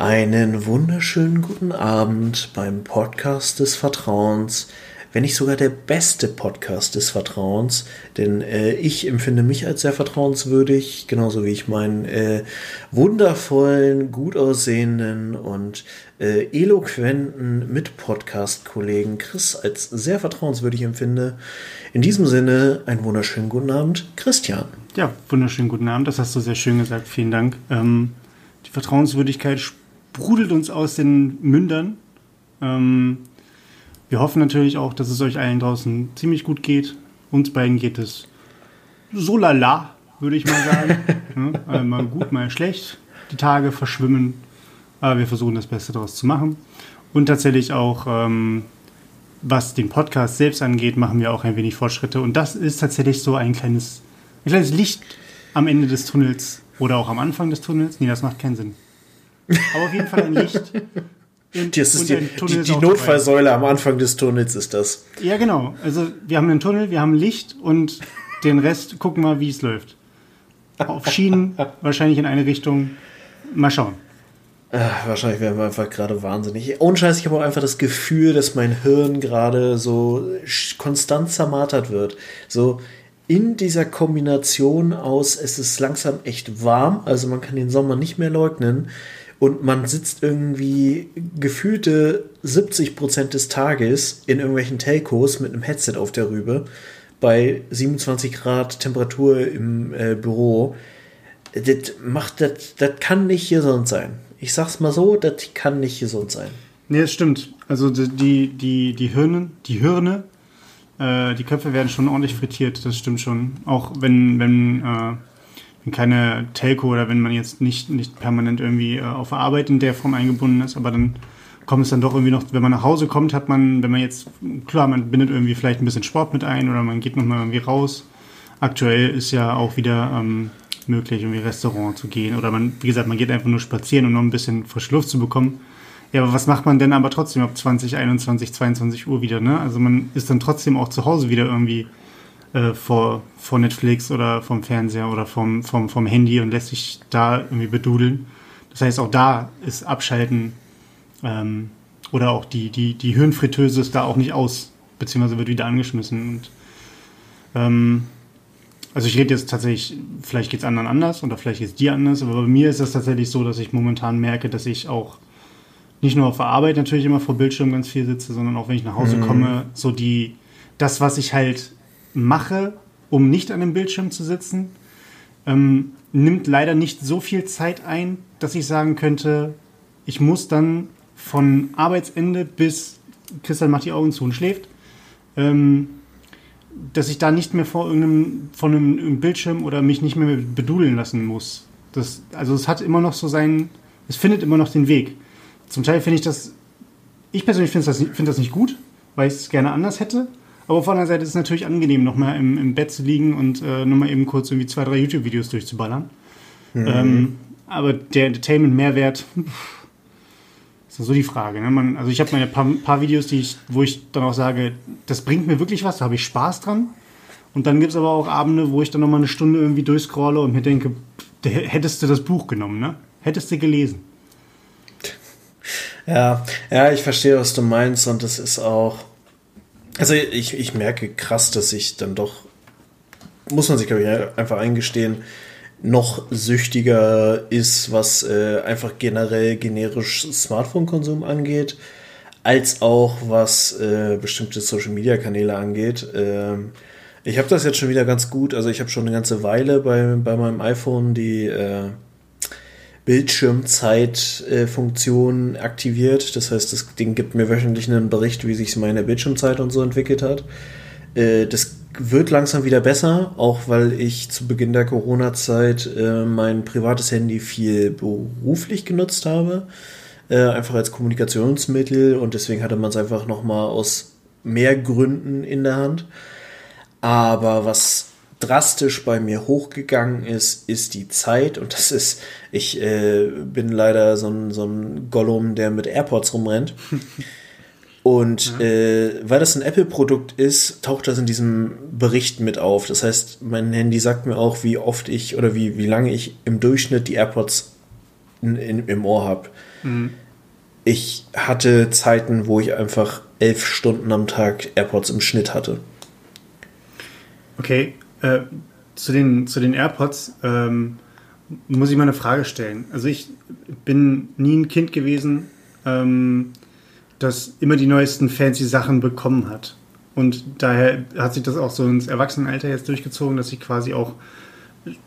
Einen wunderschönen guten Abend beim Podcast des Vertrauens, wenn nicht sogar der beste Podcast des Vertrauens, denn äh, ich empfinde mich als sehr vertrauenswürdig, genauso wie ich meinen äh, wundervollen, gut aussehenden und äh, eloquenten Mit-Podcast-Kollegen Chris als sehr vertrauenswürdig empfinde. In diesem Sinne, einen wunderschönen guten Abend, Christian. Ja, wunderschönen guten Abend, das hast du sehr schön gesagt, vielen Dank. Ähm, die Vertrauenswürdigkeit sprudelt uns aus den Mündern. Ähm, wir hoffen natürlich auch, dass es euch allen draußen ziemlich gut geht. Uns beiden geht es so lala, würde ich mal sagen. ja, äh, mal gut, mal schlecht. Die Tage verschwimmen, aber wir versuchen das Beste daraus zu machen. Und tatsächlich auch, ähm, was den Podcast selbst angeht, machen wir auch ein wenig Fortschritte. Und das ist tatsächlich so ein kleines, ein kleines Licht am Ende des Tunnels oder auch am Anfang des Tunnels. Nee, das macht keinen Sinn. Aber auf jeden Fall ein Licht. Und, das ist die, die, die Notfallsäule am Anfang des Tunnels ist das. Ja, genau. Also wir haben einen Tunnel, wir haben Licht und den Rest gucken wir, wie es läuft. Auf Schienen, wahrscheinlich in eine Richtung. Mal schauen. Ach, wahrscheinlich werden wir einfach gerade wahnsinnig. Ohne Scheiß, ich habe auch einfach das Gefühl, dass mein Hirn gerade so konstant zermartert wird. So in dieser Kombination aus, es ist langsam echt warm, also man kann den Sommer nicht mehr leugnen und man sitzt irgendwie gefühlte 70% des Tages in irgendwelchen Telcos mit einem Headset auf der Rübe bei 27 Grad Temperatur im äh, Büro. Das macht, das, das kann nicht gesund sein. Ich sag's mal so, das kann nicht gesund sein. Nee, das stimmt. Also die, die, die Hirne, die Hirne, äh, die Köpfe werden schon ordentlich frittiert, das stimmt schon. Auch wenn, wenn äh, keine Telco oder wenn man jetzt nicht, nicht permanent irgendwie äh, auf Arbeit in der Form eingebunden ist, aber dann kommt es dann doch irgendwie noch, wenn man nach Hause kommt, hat man, wenn man jetzt, klar, man bindet irgendwie vielleicht ein bisschen Sport mit ein oder man geht nochmal irgendwie raus. Aktuell ist ja auch wieder ähm, möglich, irgendwie Restaurant zu gehen oder man, wie gesagt, man geht einfach nur spazieren, um noch ein bisschen frische Luft zu bekommen. Ja, aber was macht man denn aber trotzdem ab 20, 21, 22 Uhr wieder, ne? Also man ist dann trotzdem auch zu Hause wieder irgendwie äh, vor, vor Netflix oder vom Fernseher oder vom, vom, vom Handy und lässt sich da irgendwie bedudeln. Das heißt, auch da ist Abschalten ähm, oder auch die, die, die Hirnfritteuse ist da auch nicht aus, beziehungsweise wird wieder angeschmissen. Und, ähm, also ich rede jetzt tatsächlich, vielleicht geht es anderen anders oder vielleicht geht es dir anders, aber bei mir ist es tatsächlich so, dass ich momentan merke, dass ich auch nicht nur auf der Arbeit natürlich immer vor Bildschirm ganz viel sitze, sondern auch wenn ich nach Hause mhm. komme, so die, das, was ich halt mache, um nicht an dem Bildschirm zu sitzen, ähm, nimmt leider nicht so viel Zeit ein, dass ich sagen könnte, ich muss dann von Arbeitsende bis Christian macht die Augen zu und schläft, ähm, dass ich da nicht mehr vor irgendeinem von einem, einem, Bildschirm oder mich nicht mehr bedudeln lassen muss. Das, also es hat immer noch so seinen, es findet immer noch den Weg. Zum Teil finde ich das, ich persönlich finde das, find das nicht gut, weil ich es gerne anders hätte. Aber auf der anderen Seite ist es natürlich angenehm, nochmal im, im Bett zu liegen und äh, nochmal eben kurz irgendwie zwei, drei YouTube-Videos durchzuballern. Mhm. Ähm, aber der Entertainment-Mehrwert ist so die Frage. Ne? Man, also ich habe meine paar, paar, Videos, die ich, wo ich dann auch sage, das bringt mir wirklich was, da habe ich Spaß dran. Und dann gibt es aber auch Abende, wo ich dann nochmal eine Stunde irgendwie durchscrolle und mir denke, hättest du das Buch genommen, ne? Hättest du gelesen. Ja, ja, ich verstehe, was du meinst und das ist auch also ich, ich merke krass, dass ich dann doch, muss man sich, glaube ich, einfach eingestehen, noch süchtiger ist, was äh, einfach generell generisch Smartphone-Konsum angeht, als auch was äh, bestimmte Social-Media-Kanäle angeht. Ähm, ich habe das jetzt schon wieder ganz gut, also ich habe schon eine ganze Weile bei, bei meinem iPhone die äh, Bildschirmzeit-Funktion aktiviert. Das heißt, das Ding gibt mir wöchentlich einen Bericht, wie sich meine Bildschirmzeit und so entwickelt hat. Äh, das wird langsam wieder besser, auch weil ich zu Beginn der Corona-Zeit äh, mein privates Handy viel beruflich genutzt habe. Äh, einfach als Kommunikationsmittel und deswegen hatte man es einfach nochmal aus mehr Gründen in der Hand. Aber was drastisch bei mir hochgegangen ist, ist die Zeit. Und das ist, ich äh, bin leider so ein, so ein Gollum, der mit AirPods rumrennt. Und ja. äh, weil das ein Apple-Produkt ist, taucht das in diesem Bericht mit auf. Das heißt, mein Handy sagt mir auch, wie oft ich oder wie, wie lange ich im Durchschnitt die AirPods in, in, im Ohr habe. Mhm. Ich hatte Zeiten, wo ich einfach elf Stunden am Tag AirPods im Schnitt hatte. Okay, äh, zu, den, zu den AirPods ähm, muss ich mal eine Frage stellen. Also ich bin nie ein Kind gewesen, ähm, das immer die neuesten fancy Sachen bekommen hat. Und daher hat sich das auch so ins Erwachsenenalter jetzt durchgezogen, dass ich quasi auch,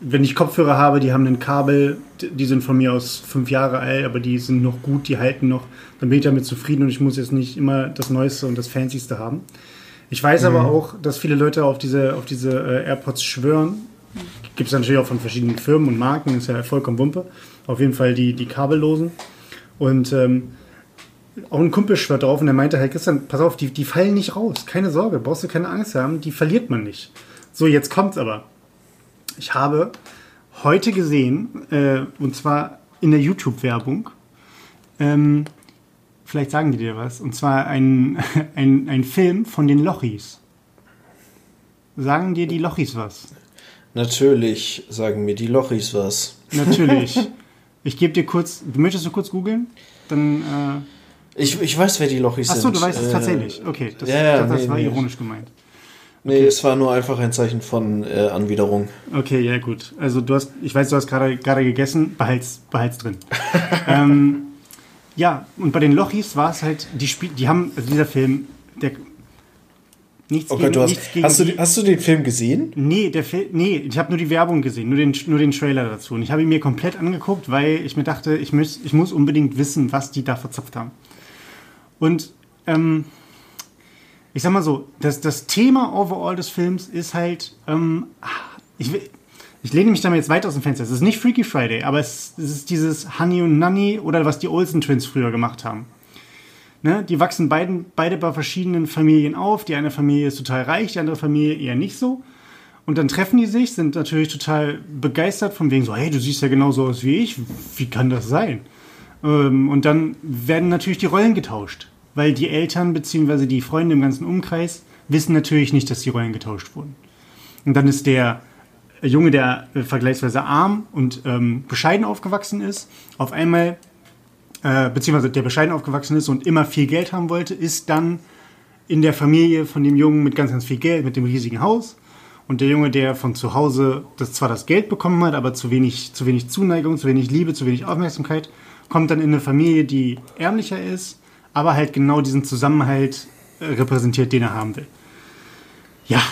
wenn ich Kopfhörer habe, die haben ein Kabel, die sind von mir aus fünf Jahre alt, aber die sind noch gut, die halten noch, dann bin ich damit zufrieden und ich muss jetzt nicht immer das Neueste und das Fancyste haben. Ich weiß mhm. aber auch, dass viele Leute auf diese, auf diese äh, AirPods schwören. Gibt es natürlich auch von verschiedenen Firmen und Marken, ist ja vollkommen Wumpe. Auf jeden Fall die, die kabellosen. Und ähm, auch ein Kumpel schwört drauf und der meinte halt, Christian, pass auf, die, die fallen nicht raus. Keine Sorge, brauchst du keine Angst haben, die verliert man nicht. So, jetzt kommt's aber. Ich habe heute gesehen, äh, und zwar in der YouTube-Werbung, ähm, vielleicht sagen die dir was, und zwar ein, ein, ein Film von den Lochis. Sagen dir die Lochis was? Natürlich sagen mir die Lochis was. Natürlich. Ich gebe dir kurz, möchtest du kurz googeln? Dann äh, ich, ich weiß, wer die Lochis sind. Achso, du weißt es äh, tatsächlich. Okay, das, ja, das, das nee, war nee. ironisch gemeint. Nee, okay. es war nur einfach ein Zeichen von äh, Anwiderung. Okay, ja gut. Also du hast, ich weiß, du hast gerade gerade gegessen, behalt's, behalt's drin. ähm, ja, und bei den Lochis war es halt, die Spiel, die haben, also dieser Film, der Nichts oh Gott, gegen, du hast, hast, du, hast du den Film gesehen? Nee, der Film, nee, ich habe nur die Werbung gesehen, nur den, nur den Trailer dazu. Und ich habe ihn mir komplett angeguckt, weil ich mir dachte, ich, muss, ich muss unbedingt wissen, was die da verzapft haben. Und ähm, ich sag mal so, das, das Thema overall des Films ist halt, ähm, ich, ich lehne mich damit jetzt weit aus dem Fenster. Es ist nicht Freaky Friday, aber es, es ist dieses Honey und Nanny oder was die Olsen Twins früher gemacht haben. Ne? Die wachsen beiden, beide bei verschiedenen Familien auf. Die eine Familie ist total reich, die andere Familie eher nicht so. Und dann treffen die sich, sind natürlich total begeistert von wegen so, hey, du siehst ja genauso aus wie ich. Wie kann das sein? Ähm, und dann werden natürlich die Rollen getauscht, weil die Eltern bzw. die Freunde im ganzen Umkreis wissen natürlich nicht, dass die Rollen getauscht wurden. Und dann ist der Junge, der äh, vergleichsweise arm und ähm, bescheiden aufgewachsen ist, auf einmal, äh, beziehungsweise der bescheiden aufgewachsen ist und immer viel Geld haben wollte, ist dann in der Familie von dem Jungen mit ganz, ganz viel Geld, mit dem riesigen Haus. Und der Junge, der von zu Hause das zwar das Geld bekommen hat, aber zu wenig, zu wenig Zuneigung, zu wenig Liebe, zu wenig Aufmerksamkeit, kommt dann in eine Familie, die ärmlicher ist, aber halt genau diesen Zusammenhalt äh, repräsentiert, den er haben will. Ja,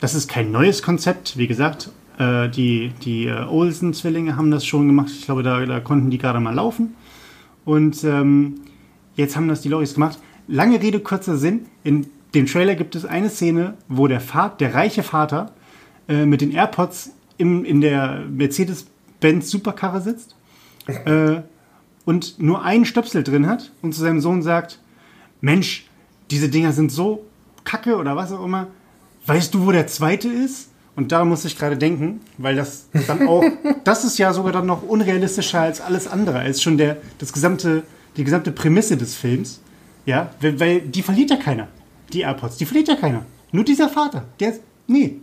das ist kein neues Konzept. Wie gesagt, äh, die, die äh, Olsen-Zwillinge haben das schon gemacht. Ich glaube, da, da konnten die gerade mal laufen. Und ähm, jetzt haben das die Loris gemacht. Lange Rede, kurzer Sinn. In dem Trailer gibt es eine Szene, wo der, Vater, der reiche Vater äh, mit den AirPods im, in der Mercedes-Benz Superkarre sitzt. Äh, und nur einen Stöpsel drin hat und zu seinem Sohn sagt, Mensch, diese Dinger sind so kacke oder was auch immer. Weißt du, wo der zweite ist? Und daran muss ich gerade denken, weil das dann auch, das ist ja sogar dann noch unrealistischer als alles andere, als schon der, das gesamte, die gesamte Prämisse des Films. Ja, weil, weil die verliert ja keiner. Die AirPods, die verliert ja keiner. Nur dieser Vater, der, nee,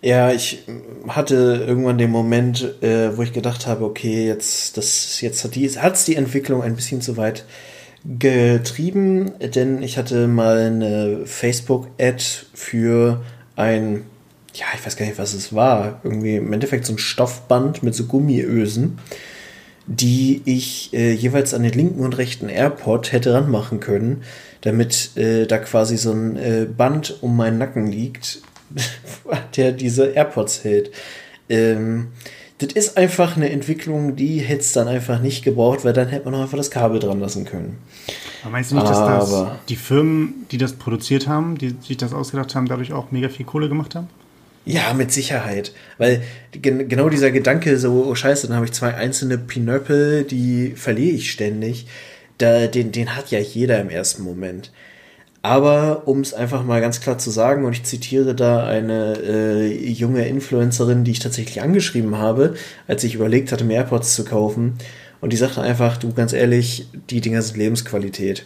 ja, ich hatte irgendwann den Moment, äh, wo ich gedacht habe, okay, jetzt, das, jetzt hat die, hat's die Entwicklung ein bisschen zu weit getrieben, denn ich hatte mal eine Facebook-Ad für ein, ja, ich weiß gar nicht, was es war, irgendwie im Endeffekt so ein Stoffband mit so Gummiösen, die ich äh, jeweils an den linken und rechten AirPod hätte ranmachen können, damit äh, da quasi so ein äh, Band um meinen Nacken liegt, der diese AirPods hält. Ähm, das ist einfach eine Entwicklung, die hätte es dann einfach nicht gebraucht, weil dann hätte man auch einfach das Kabel dran lassen können. Aber meinst du nicht, dass das die Firmen, die das produziert haben, die sich das ausgedacht haben, dadurch auch mega viel Kohle gemacht haben? Ja, mit Sicherheit. Weil gen genau dieser Gedanke, so, oh scheiße, dann habe ich zwei einzelne Pinöppel, die verliere ich ständig, da, den, den hat ja jeder im ersten Moment. Aber um es einfach mal ganz klar zu sagen, und ich zitiere da eine äh, junge Influencerin, die ich tatsächlich angeschrieben habe, als ich überlegt hatte, mir AirPods zu kaufen. Und die sagte einfach, du ganz ehrlich, die Dinger sind Lebensqualität.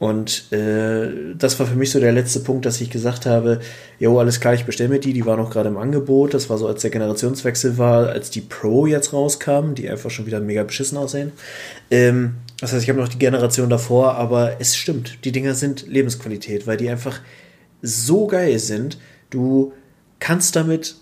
Und äh, das war für mich so der letzte Punkt, dass ich gesagt habe, jo, alles klar, ich bestelle mir die, die war noch gerade im Angebot. Das war so, als der Generationswechsel war, als die Pro jetzt rauskam, die einfach schon wieder mega beschissen aussehen. Ähm, das heißt, ich habe noch die Generation davor, aber es stimmt, die Dinger sind Lebensqualität, weil die einfach so geil sind. Du kannst damit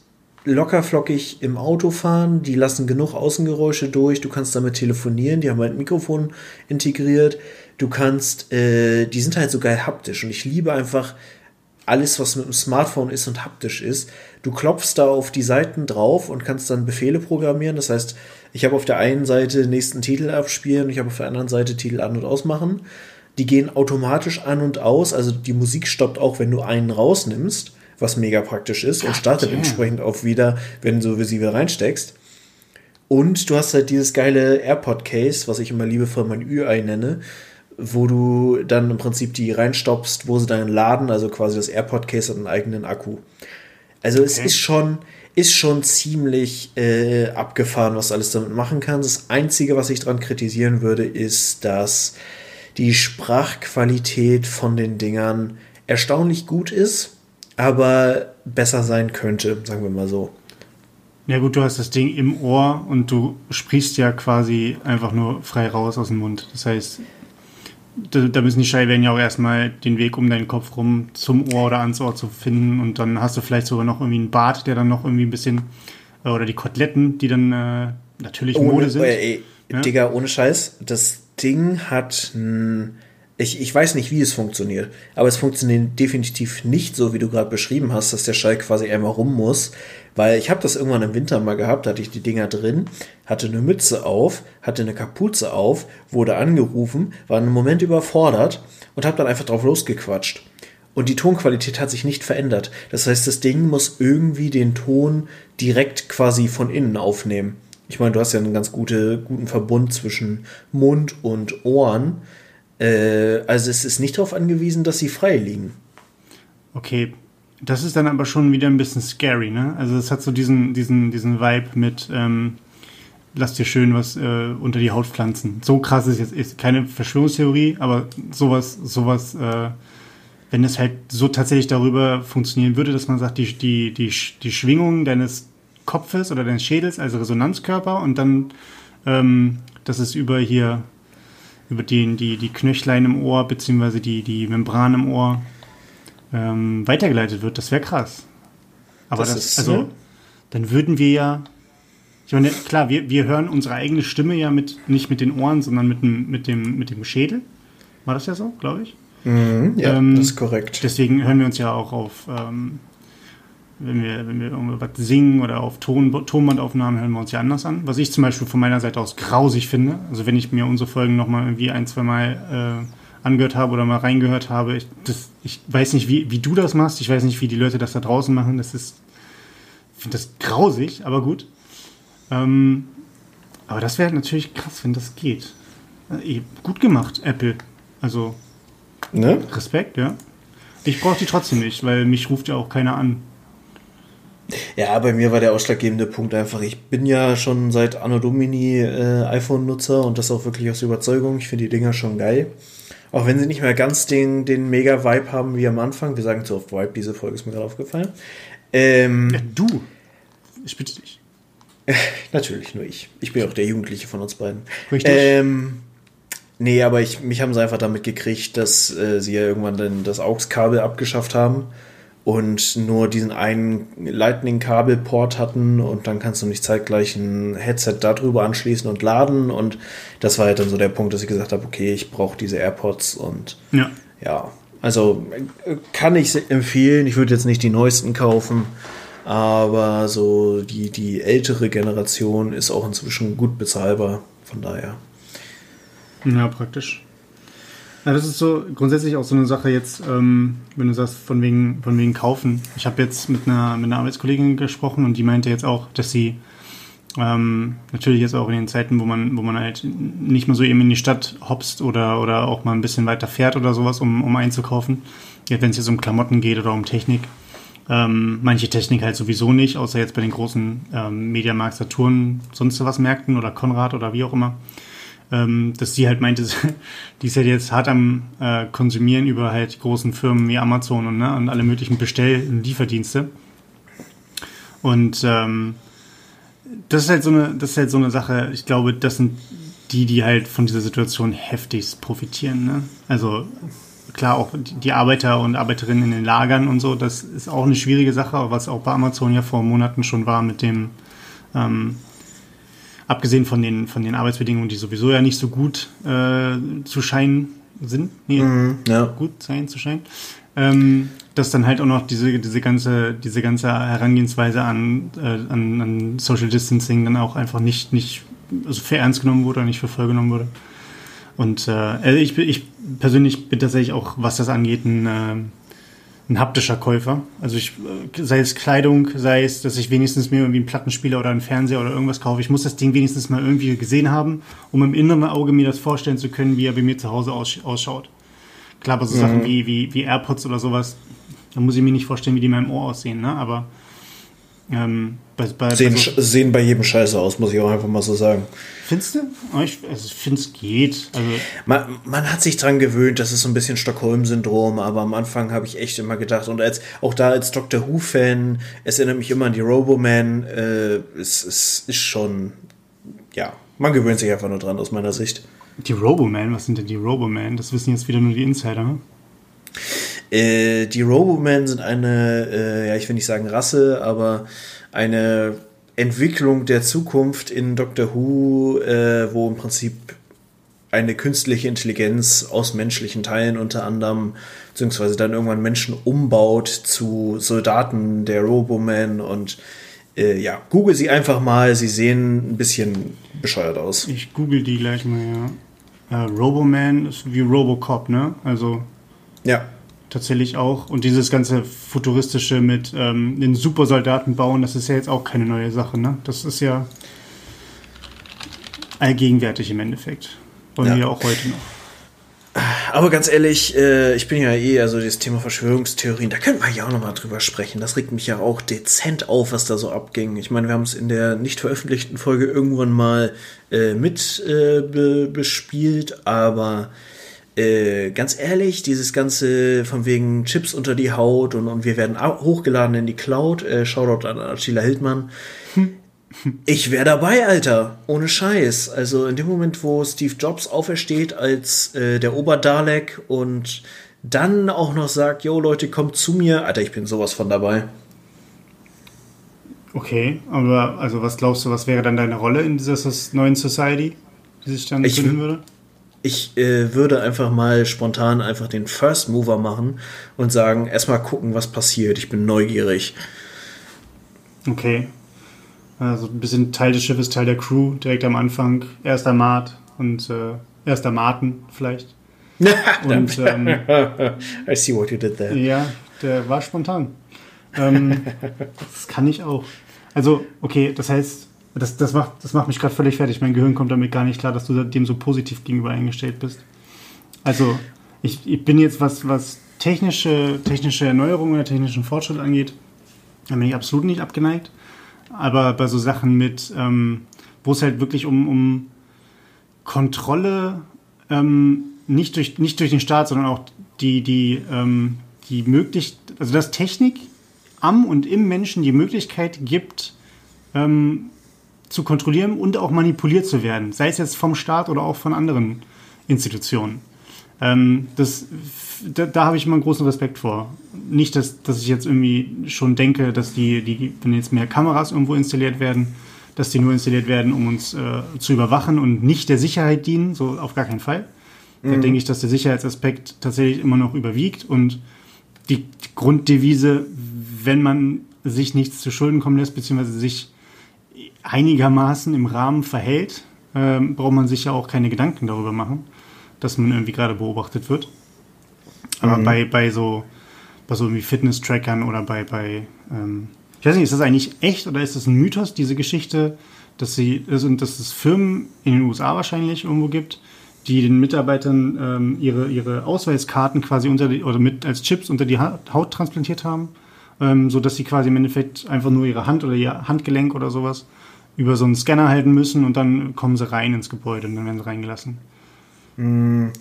locker flockig im Auto fahren, die lassen genug Außengeräusche durch, du kannst damit telefonieren, die haben halt ein Mikrofon integriert, du kannst, äh, die sind halt so geil haptisch und ich liebe einfach alles, was mit dem Smartphone ist und haptisch ist. Du klopfst da auf die Seiten drauf und kannst dann Befehle programmieren. Das heißt, ich habe auf der einen Seite den nächsten Titel abspielen und ich habe auf der anderen Seite Titel an- und ausmachen. Die gehen automatisch an und aus, also die Musik stoppt auch, wenn du einen rausnimmst was mega praktisch ist und startet yeah. entsprechend auch wieder, wenn du sie wieder reinsteckst. Und du hast halt dieses geile AirPod-Case, was ich immer liebevoll mein Ü-Ei nenne, wo du dann im Prinzip die reinstoppst, wo sie dann laden, also quasi das AirPod-Case hat einen eigenen Akku. Also es ist schon, ist schon ziemlich äh, abgefahren, was du alles damit machen kannst. Das Einzige, was ich daran kritisieren würde, ist, dass die Sprachqualität von den Dingern erstaunlich gut ist aber besser sein könnte, sagen wir mal so. Ja gut, du hast das Ding im Ohr und du sprichst ja quasi einfach nur frei raus aus dem Mund. Das heißt, da, da müssen die Schallwellen ja auch erstmal den Weg um deinen Kopf rum zum Ohr oder ans Ohr zu finden und dann hast du vielleicht sogar noch irgendwie einen Bart, der dann noch irgendwie ein bisschen äh, oder die Koteletten, die dann äh, natürlich ohne, Mode sind. Äh, ey, ja? Digga, ohne Scheiß, das Ding hat ein ich, ich weiß nicht, wie es funktioniert, aber es funktioniert definitiv nicht so, wie du gerade beschrieben hast, dass der Schall quasi einmal rum muss. Weil ich habe das irgendwann im Winter mal gehabt, hatte ich die Dinger drin, hatte eine Mütze auf, hatte eine Kapuze auf, wurde angerufen, war einen Moment überfordert und habe dann einfach drauf losgequatscht. Und die Tonqualität hat sich nicht verändert. Das heißt, das Ding muss irgendwie den Ton direkt quasi von innen aufnehmen. Ich meine, du hast ja einen ganz gute, guten Verbund zwischen Mund und Ohren. Äh, also es ist nicht darauf angewiesen, dass sie frei liegen. Okay, das ist dann aber schon wieder ein bisschen scary, ne? Also es hat so diesen, diesen, diesen Vibe mit, ähm, lass dir schön was äh, unter die Haut pflanzen. So krass ist jetzt ist keine Verschwörungstheorie, aber sowas, sowas, äh, wenn es halt so tatsächlich darüber funktionieren würde, dass man sagt, die, die, die, die Schwingung deines Kopfes oder deines Schädels, also Resonanzkörper und dann, ähm, dass es über hier über die, die, die Knöchlein im Ohr beziehungsweise die, die Membran im Ohr ähm, weitergeleitet wird. Das wäre krass. Aber das, das ist, also, ja. dann würden wir ja, ich meine, klar, wir, wir hören unsere eigene Stimme ja mit, nicht mit den Ohren, sondern mit dem, mit dem, mit dem Schädel. War das ja so, glaube ich? Mhm, ja, ähm, das ist korrekt. Deswegen hören wir uns ja auch auf ähm, wenn wir, wenn wir irgendwas singen oder auf Ton, Tonbandaufnahmen hören wir uns ja anders an. Was ich zum Beispiel von meiner Seite aus grausig finde. Also wenn ich mir unsere Folgen nochmal irgendwie ein, zwei Mal äh, angehört habe oder mal reingehört habe, ich, das, ich weiß nicht, wie, wie du das machst. Ich weiß nicht, wie die Leute das da draußen machen. Das ist, ich finde das grausig, aber gut. Ähm, aber das wäre natürlich krass, wenn das geht. Äh, gut gemacht, Apple. Also ne? Respekt, ja. Ich brauche die trotzdem nicht, weil mich ruft ja auch keiner an. Ja, bei mir war der ausschlaggebende Punkt einfach, ich bin ja schon seit Anno Domini äh, iPhone-Nutzer und das auch wirklich aus Überzeugung. Ich finde die Dinger schon geil. Auch wenn sie nicht mehr ganz den, den Mega-Vibe haben wie am Anfang. Wir sagen zu oft Vibe, diese Folge ist mir gerade aufgefallen. Ähm, ja, du. Ich bitte dich. natürlich, nur ich. Ich bin auch der Jugendliche von uns beiden. Richtig. Ähm, nee, aber ich, mich haben sie einfach damit gekriegt, dass äh, sie ja irgendwann dann das AUX-Kabel abgeschafft haben und nur diesen einen Lightning-Kabel-Port hatten und dann kannst du nicht zeitgleich ein Headset darüber anschließen und laden und das war halt dann so der Punkt, dass ich gesagt habe, okay, ich brauche diese AirPods und ja, ja also kann ich empfehlen. Ich würde jetzt nicht die neuesten kaufen, aber so die, die ältere Generation ist auch inzwischen gut bezahlbar, von daher. Ja, praktisch. Ja, das ist so grundsätzlich auch so eine Sache jetzt, ähm, wenn du sagst, von wegen, von wegen kaufen. Ich habe jetzt mit einer, mit einer Arbeitskollegin gesprochen und die meinte jetzt auch, dass sie ähm, natürlich jetzt auch in den Zeiten, wo man, wo man halt nicht mehr so eben in die Stadt hopst oder, oder auch mal ein bisschen weiter fährt oder sowas, um, um einzukaufen. Ja, wenn es jetzt um Klamotten geht oder um Technik. Ähm, manche Technik halt sowieso nicht, außer jetzt bei den großen ähm, Mediamarkt Saturn, sonst was Märkten oder Konrad oder wie auch immer. Ähm, dass sie halt meinte, die ist halt jetzt hart am äh, Konsumieren über halt großen Firmen wie Amazon und, ne, und alle möglichen Bestell- und Lieferdienste. Und ähm, das ist halt so eine, das ist halt so eine Sache, ich glaube, das sind die, die halt von dieser Situation heftigst profitieren. Ne? Also klar auch die Arbeiter und Arbeiterinnen in den Lagern und so, das ist auch eine schwierige Sache, was auch bei Amazon ja vor Monaten schon war mit dem, ähm, abgesehen von den, von den Arbeitsbedingungen, die sowieso ja nicht so gut äh, zu scheinen sind, nee, Mhm, ja. gut sein zu scheinen, ähm, dass dann halt auch noch diese, diese ganze, diese ganze Herangehensweise an, äh, an, an Social Distancing dann auch einfach nicht, nicht also für ernst genommen wurde oder nicht für voll genommen wurde. Und äh, also ich, ich persönlich bin tatsächlich auch, was das angeht, ein, äh, ein haptischer Käufer. Also ich, äh, sei es Kleidung, sei es, dass ich wenigstens mir irgendwie einen Plattenspieler oder einen Fernseher oder irgendwas kaufe. Ich muss das Ding wenigstens mal irgendwie gesehen haben, um im inneren Auge mir das vorstellen zu können, wie er bei mir zu Hause aus, ausschaut. Klar, aber so Sachen wie, wie, wie AirPods oder sowas, da muss ich mir nicht vorstellen, wie die in meinem Ohr aussehen, ne? Aber ähm, bei, bei, Sehen, bei so, sehen bei jedem scheiße aus, muss ich auch einfach mal so sagen. findest du? Oh, Ich, also finde es geht. Also Man, man hat sich dran gewöhnt, das ist so ein bisschen Stockholm-Syndrom, aber am Anfang habe ich echt immer gedacht, und als, auch da als Doctor Who-Fan, es erinnert mich immer an die Roboman, äh, es, es ist schon, ja, man gewöhnt sich einfach nur dran aus meiner Sicht. die Roboman, was sind denn die Roboman? Das wissen jetzt wieder nur die Insider, ne? Äh, die Robomen sind eine, äh, ja, ich will nicht sagen Rasse, aber eine Entwicklung der Zukunft in Doctor Who, äh, wo im Prinzip eine künstliche Intelligenz aus menschlichen Teilen unter anderem, beziehungsweise dann irgendwann Menschen umbaut zu Soldaten der Robomen und äh, ja, google sie einfach mal, sie sehen ein bisschen bescheuert aus. Ich google die gleich mal, ja. Äh, Roboman ist wie Robocop, ne? Also Ja, tatsächlich auch. Und dieses ganze futuristische mit ähm, den Supersoldaten bauen, das ist ja jetzt auch keine neue Sache, ne? Das ist ja allgegenwärtig im Endeffekt. Wollen Ja. wir ja auch heute noch. Aber ganz ehrlich, äh, ich bin ja eh, also das Thema Verschwörungstheorien, da können wir ja auch nochmal drüber sprechen. Das regt mich ja auch dezent auf, was da so abging. Ich meine, wir haben es in der nicht veröffentlichten Folge irgendwann mal äh, mit äh, be bespielt, aber äh, ganz ehrlich, dieses ganze von wegen Chips unter die Haut und, und wir werden hochgeladen in die Cloud, äh, Shoutout an Attila Hildmann. Ich wäre dabei, Alter. Ohne Scheiß. Also in dem Moment, wo Steve Jobs aufersteht als äh, der Oberdalek und dann auch noch sagt, yo Leute, kommt zu mir. Alter, ich bin sowas von dabei. Okay, aber also was glaubst du, was wäre dann deine Rolle in dieser neuen Society, die sich dann Ich wü- würde? Ich äh, würde einfach mal spontan einfach den First Mover machen und sagen, erstmal gucken, was passiert. Ich bin neugierig. Okay. Also ein bisschen Teil des Schiffes, Teil der Crew, direkt am Anfang. Erster Mart und äh, erster Martin vielleicht. Und ähm, I see what you did there. ja, der war spontan. Ähm, das kann ich auch. Also, okay, das heißt, das, das, macht, das macht mich gerade völlig fertig. Mein Gehirn kommt damit gar nicht klar, dass du dem so positiv gegenüber eingestellt bist. Also, ich, ich bin jetzt, was, was technische, technische Erneuerungen oder technischen Fortschritt angeht, da bin ich absolut nicht abgeneigt. Aber bei so Sachen mit, ähm, wo es halt wirklich um, um Kontrolle ähm, nicht, durch, nicht durch den Staat, sondern auch die, die, ähm, die möglich, also dass Technik am und im Menschen die Möglichkeit gibt, ähm, zu kontrollieren und auch manipuliert zu werden, sei es jetzt vom Staat oder auch von anderen Institutionen. Ähm, das, da, da habe ich immer einen großen Respekt vor. Nicht, dass, dass ich jetzt irgendwie schon denke, dass die, die, wenn jetzt mehr Kameras irgendwo installiert werden, dass die nur installiert werden, um uns äh, zu überwachen und nicht der Sicherheit dienen, so auf gar keinen Fall. Da denke ich, dass der Sicherheitsaspekt tatsächlich immer noch überwiegt und die Grunddevise, wenn man sich nichts zu Schulden kommen lässt, beziehungsweise sich einigermaßen im Rahmen verhält, ähm, braucht man sich ja auch keine Gedanken darüber machen, dass man irgendwie gerade beobachtet wird. Aber bei, bei so bei so irgendwie Fitness-Trackern oder bei, bei ähm, ich weiß nicht, ist das eigentlich echt oder ist das ein Mythos, diese Geschichte, dass sie, dass es Firmen in den USA wahrscheinlich irgendwo gibt, die den Mitarbeitern ähm, ihre, ihre Ausweiskarten quasi unter die, oder mit als Chips unter die Ha- Haut transplantiert haben, ähm, so dass sie quasi im Endeffekt einfach nur ihre Hand oder ihr Handgelenk oder sowas über so einen Scanner halten müssen und dann kommen sie rein ins Gebäude und dann werden sie reingelassen. Hm,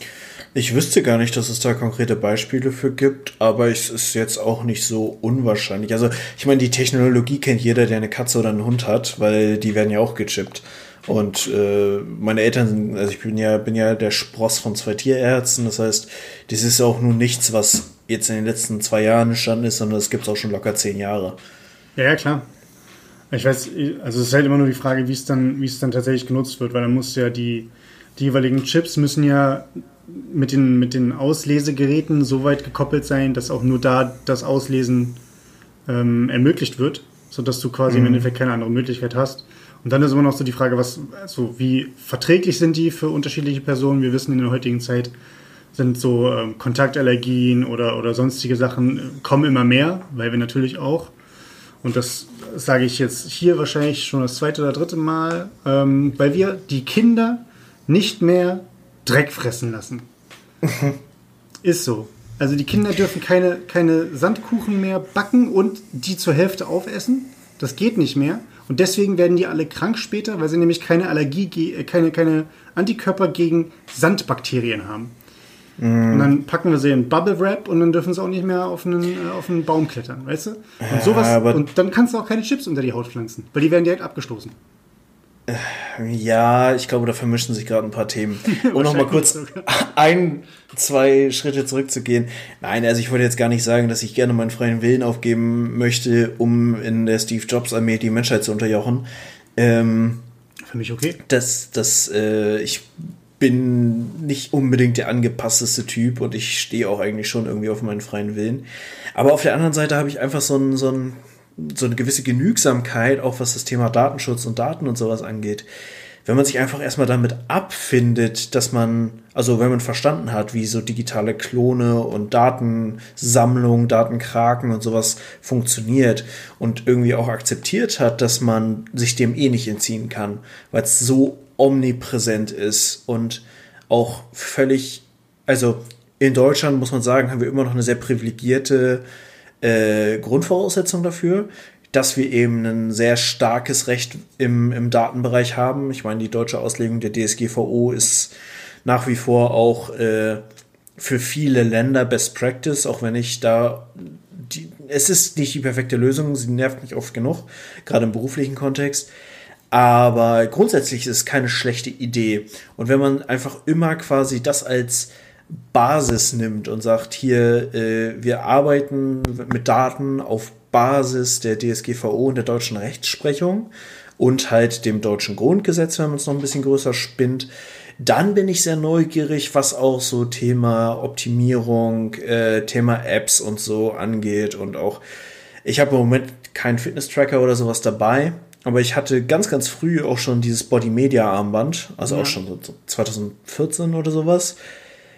ich wüsste gar nicht, dass es da konkrete Beispiele für gibt, aber es ist jetzt auch nicht so unwahrscheinlich. Also ich meine, die Technologie kennt jeder, der eine Katze oder einen Hund hat, weil die werden ja auch gechippt. Und äh, meine Eltern sind, also ich bin ja, bin ja der Spross von zwei Tierärzten, das heißt, das ist auch nun nichts, was jetzt in den letzten zwei Jahren entstanden ist, sondern das gibt es auch schon locker zehn Jahre. Ja, ja, klar. Ich weiß, also es ist halt immer nur die Frage, wie es dann, wie es dann tatsächlich genutzt wird, weil dann muss ja die, die jeweiligen Chips müssen ja mit den, mit den Auslesegeräten so weit gekoppelt sein, dass auch nur da das Auslesen ähm, ermöglicht wird, sodass du quasi mhm. im Endeffekt keine andere Möglichkeit hast. Und dann ist immer noch so die Frage, was, also wie verträglich sind die für unterschiedliche Personen? Wir wissen in der heutigen Zeit sind so ähm, Kontaktallergien oder, oder sonstige Sachen äh, kommen immer mehr, weil wir natürlich auch, und das sage ich jetzt hier wahrscheinlich schon das zweite oder dritte Mal, ähm, weil wir die Kinder nicht mehr Dreck fressen lassen. Ist so. Also die Kinder dürfen keine, keine Sandkuchen mehr backen und die zur Hälfte aufessen. Das geht nicht mehr. Und deswegen werden die alle krank später, weil sie nämlich keine Allergie, äh, keine, keine Antikörper gegen Sandbakterien haben. Mm. Und dann packen wir sie in Bubble Wrap und dann dürfen sie auch nicht mehr auf einen, äh, auf einen Baum klettern, weißt du? Und sowas, ja, und dann kannst du auch keine Chips unter die Haut pflanzen, weil die werden direkt abgestoßen. Ja, ich glaube, da vermischen sich gerade ein paar Themen. Um noch mal kurz ein, zwei Schritte zurückzugehen. Nein, also ich wollte jetzt gar nicht sagen, dass ich gerne meinen freien Willen aufgeben möchte, um in der Steve Jobs Armee die Menschheit zu unterjochen. Ähm, Für mich okay. Das, das, äh, ich bin nicht unbedingt der angepassteste Typ und ich stehe auch eigentlich schon irgendwie auf meinen freien Willen. Aber auf der anderen Seite habe ich einfach so ein, so ein so eine gewisse Genügsamkeit, auch was das Thema Datenschutz und Daten und sowas angeht. Wenn man sich einfach erstmal damit abfindet, dass man, also wenn man verstanden hat, wie so digitale Klone und Datensammlung, Datenkraken und sowas funktioniert und irgendwie auch akzeptiert hat, dass man sich dem eh nicht entziehen kann, weil es so omnipräsent ist und auch völlig, also in Deutschland muss man sagen, haben wir immer noch eine sehr privilegierte äh, Grundvoraussetzung dafür, dass wir eben ein sehr starkes Recht im, im Datenbereich haben. Ich meine, die deutsche Auslegung der DSGVO ist nach wie vor auch äh, für viele Länder Best Practice, auch wenn ich da die, es ist nicht die perfekte Lösung, sie nervt mich oft genug, gerade im beruflichen Kontext. Aber grundsätzlich ist es keine schlechte Idee. Und wenn man einfach immer quasi das als Basis nimmt und sagt, hier, äh, wir arbeiten mit Daten auf Basis der DSGVO und der deutschen Rechtsprechung und halt dem deutschen Grundgesetz, wenn man es noch ein bisschen größer spinnt, dann bin ich sehr neugierig, was auch so Thema Optimierung, äh, Thema Apps und so angeht und auch, ich habe im Moment keinen Fitness-Tracker oder sowas dabei, aber ich hatte ganz, ganz früh auch schon dieses Body Media Armband, also ja. auch schon so 2014 oder sowas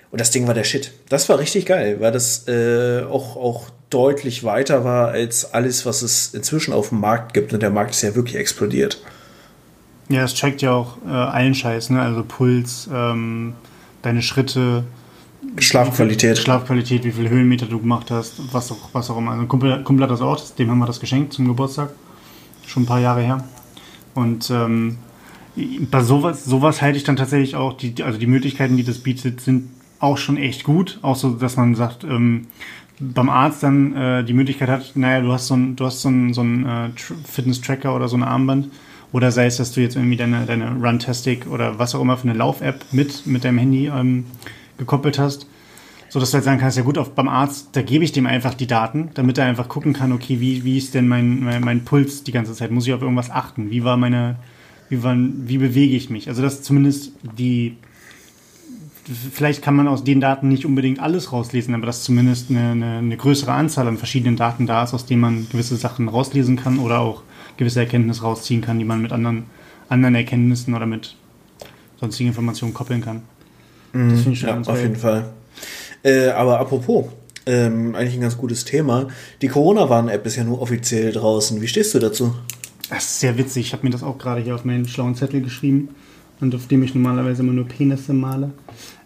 und das Ding war der Shit. Das war richtig geil, weil das äh, auch, auch deutlich weiter war als alles, was es inzwischen auf dem Markt gibt. Und der Markt ist ja wirklich explodiert. Ja, es checkt ja auch äh, allen Scheiß, ne? Also Puls, ähm, deine Schritte, Schlafqualität. Viel, Schlafqualität, wie viele Höhenmeter du gemacht hast, was auch, was auch immer. Also ein Kumpel, Kumpel hat das auch, dem haben wir das geschenkt zum Geburtstag. Schon ein paar Jahre her. Und ähm, bei sowas, sowas halte ich dann tatsächlich auch, die, also die Möglichkeiten, die das bietet, sind auch schon echt gut. Auch so, dass man sagt, ähm, beim Arzt dann äh, die Möglichkeit hat, naja, du hast so ein, du hast so ein, so ein äh, Fitness-Tracker oder so ein Armband. Oder sei es, dass du jetzt irgendwie deine, deine Runtastic oder was auch immer für eine Lauf-App mit, mit deinem Handy ähm, gekoppelt hast. So dass du halt sagen kannst, ja gut, auf, beim Arzt, da gebe ich dem einfach die Daten, damit er einfach gucken kann, okay, wie, wie ist denn mein, mein, mein Puls die ganze Zeit? Muss ich auf irgendwas achten? Wie war meine, wie, war, wie bewege ich mich? Also dass zumindest die vielleicht kann man aus den Daten nicht unbedingt alles rauslesen, aber dass zumindest eine, eine, eine, größere Anzahl an verschiedenen Daten da ist, aus denen man gewisse Sachen rauslesen kann oder auch gewisse Erkenntnisse rausziehen kann, die man mit anderen, anderen Erkenntnissen oder mit sonstigen Informationen koppeln kann. Mhm, das finde ich schon ja, ganz auf jeden Fall. Äh, aber apropos, ähm, eigentlich ein ganz gutes Thema. Die Corona-Warn-App ist ja nur offiziell draußen. Wie stehst du dazu? Das ist sehr witzig. Ich habe mir das auch gerade hier auf meinen schlauen Zettel geschrieben und auf dem ich normalerweise immer nur Penisse male.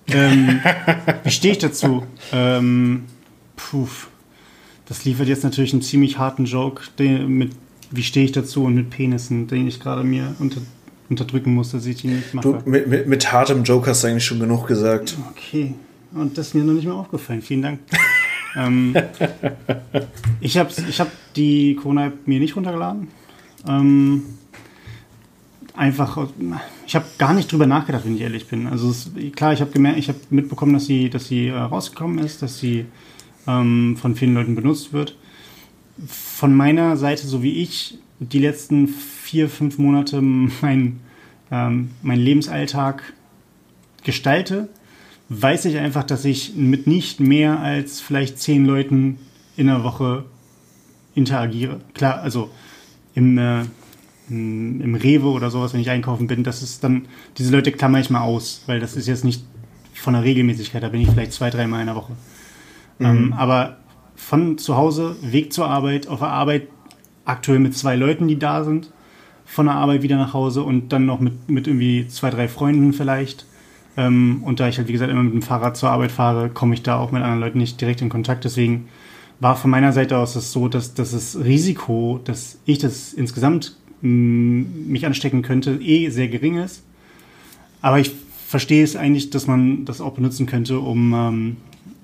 Ähm, wie stehe ich dazu? Ähm, puh, das liefert jetzt natürlich einen ziemlich harten Joke, den, mit, wie stehe ich dazu und mit Penissen, den ich gerade mir unter, unterdrücken muss, dass ich die nicht mache. Du, mit, mit, mit hartem Joke hast du eigentlich schon genug gesagt. Okay. Und das ist mir noch nicht mehr aufgefallen. Vielen Dank. ähm, ich habe ich hab die Corona-App mir nicht runtergeladen. Ähm, einfach, ich habe gar nicht drüber nachgedacht, wenn ich ehrlich bin. Also es, klar, ich habe gemerkt, ich habe mitbekommen, dass sie, dass sie äh, rausgekommen ist, dass sie ähm, von vielen Leuten benutzt wird. Von meiner Seite, so wie ich die letzten vier, fünf Monate mein, ähm, mein Lebensalltag gestalte, weiß ich einfach, dass ich mit nicht mehr als vielleicht zehn Leuten in der Woche interagiere. Klar, also im, äh, im Rewe oder sowas, wenn ich einkaufen bin, das ist dann, diese Leute klammer ich mal aus, weil das ist jetzt nicht von der Regelmäßigkeit, da bin ich vielleicht zwei, dreimal in der Woche. Mhm. Ähm, aber von zu Hause, Weg zur Arbeit, auf der Arbeit aktuell mit zwei Leuten, die da sind, von der Arbeit wieder nach Hause und dann noch mit, mit irgendwie zwei, drei Freunden vielleicht. Ähm, und da ich halt, wie gesagt, immer mit dem Fahrrad zur Arbeit fahre, komme ich da auch mit anderen Leuten nicht direkt in Kontakt. Deswegen war von meiner Seite aus es so, dass, dass das Risiko, dass ich das insgesamt mich anstecken könnte, eh sehr gering ist. Aber ich verstehe es eigentlich, dass man das auch benutzen könnte, um, ähm,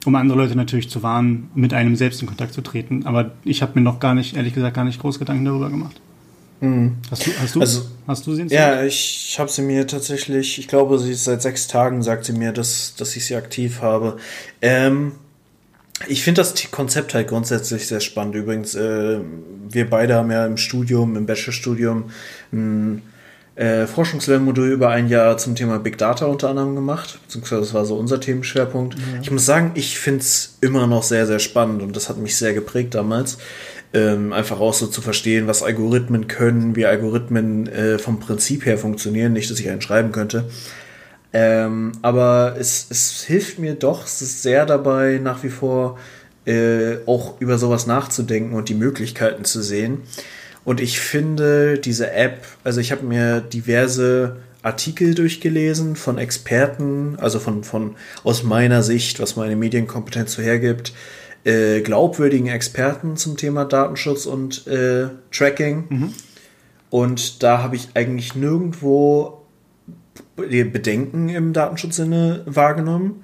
um andere Leute natürlich zu warnen, mit einem selbst in Kontakt zu treten. Aber ich habe mir noch gar nicht, ehrlich gesagt, gar nicht groß Gedanken darüber gemacht. Mhm. Hast du, hast du, also, hast du sie Ja, ich habe sie mir tatsächlich, ich glaube, sie ist seit sechs Tagen, sagt sie mir, dass, dass ich sie aktiv habe. Ähm, ich finde das Konzept halt grundsätzlich sehr spannend. Übrigens, äh, wir beide haben ja im Studium, im Bachelorstudium, ein äh, Forschungslernmodul über ein Jahr zum Thema Big Data unter anderem gemacht. Beziehungsweise das war so unser Themenschwerpunkt. Mhm. Ich muss sagen, ich finde es immer noch sehr, sehr spannend und das hat mich sehr geprägt damals. Ähm, einfach auch so zu verstehen, was Algorithmen können, wie Algorithmen äh, vom Prinzip her funktionieren. Nicht, dass ich einen schreiben könnte. Ähm, aber es, es hilft mir doch sehr dabei, nach wie vor äh, auch über sowas nachzudenken und die Möglichkeiten zu sehen. Und ich finde diese App, also ich habe mir diverse Artikel durchgelesen von Experten, also von, von aus meiner Sicht, was meine Medienkompetenz so hergibt, äh, glaubwürdigen Experten zum Thema Datenschutz und äh, Tracking. Mhm. Und da habe ich eigentlich nirgendwo Bedenken im Datenschutzsinne wahrgenommen.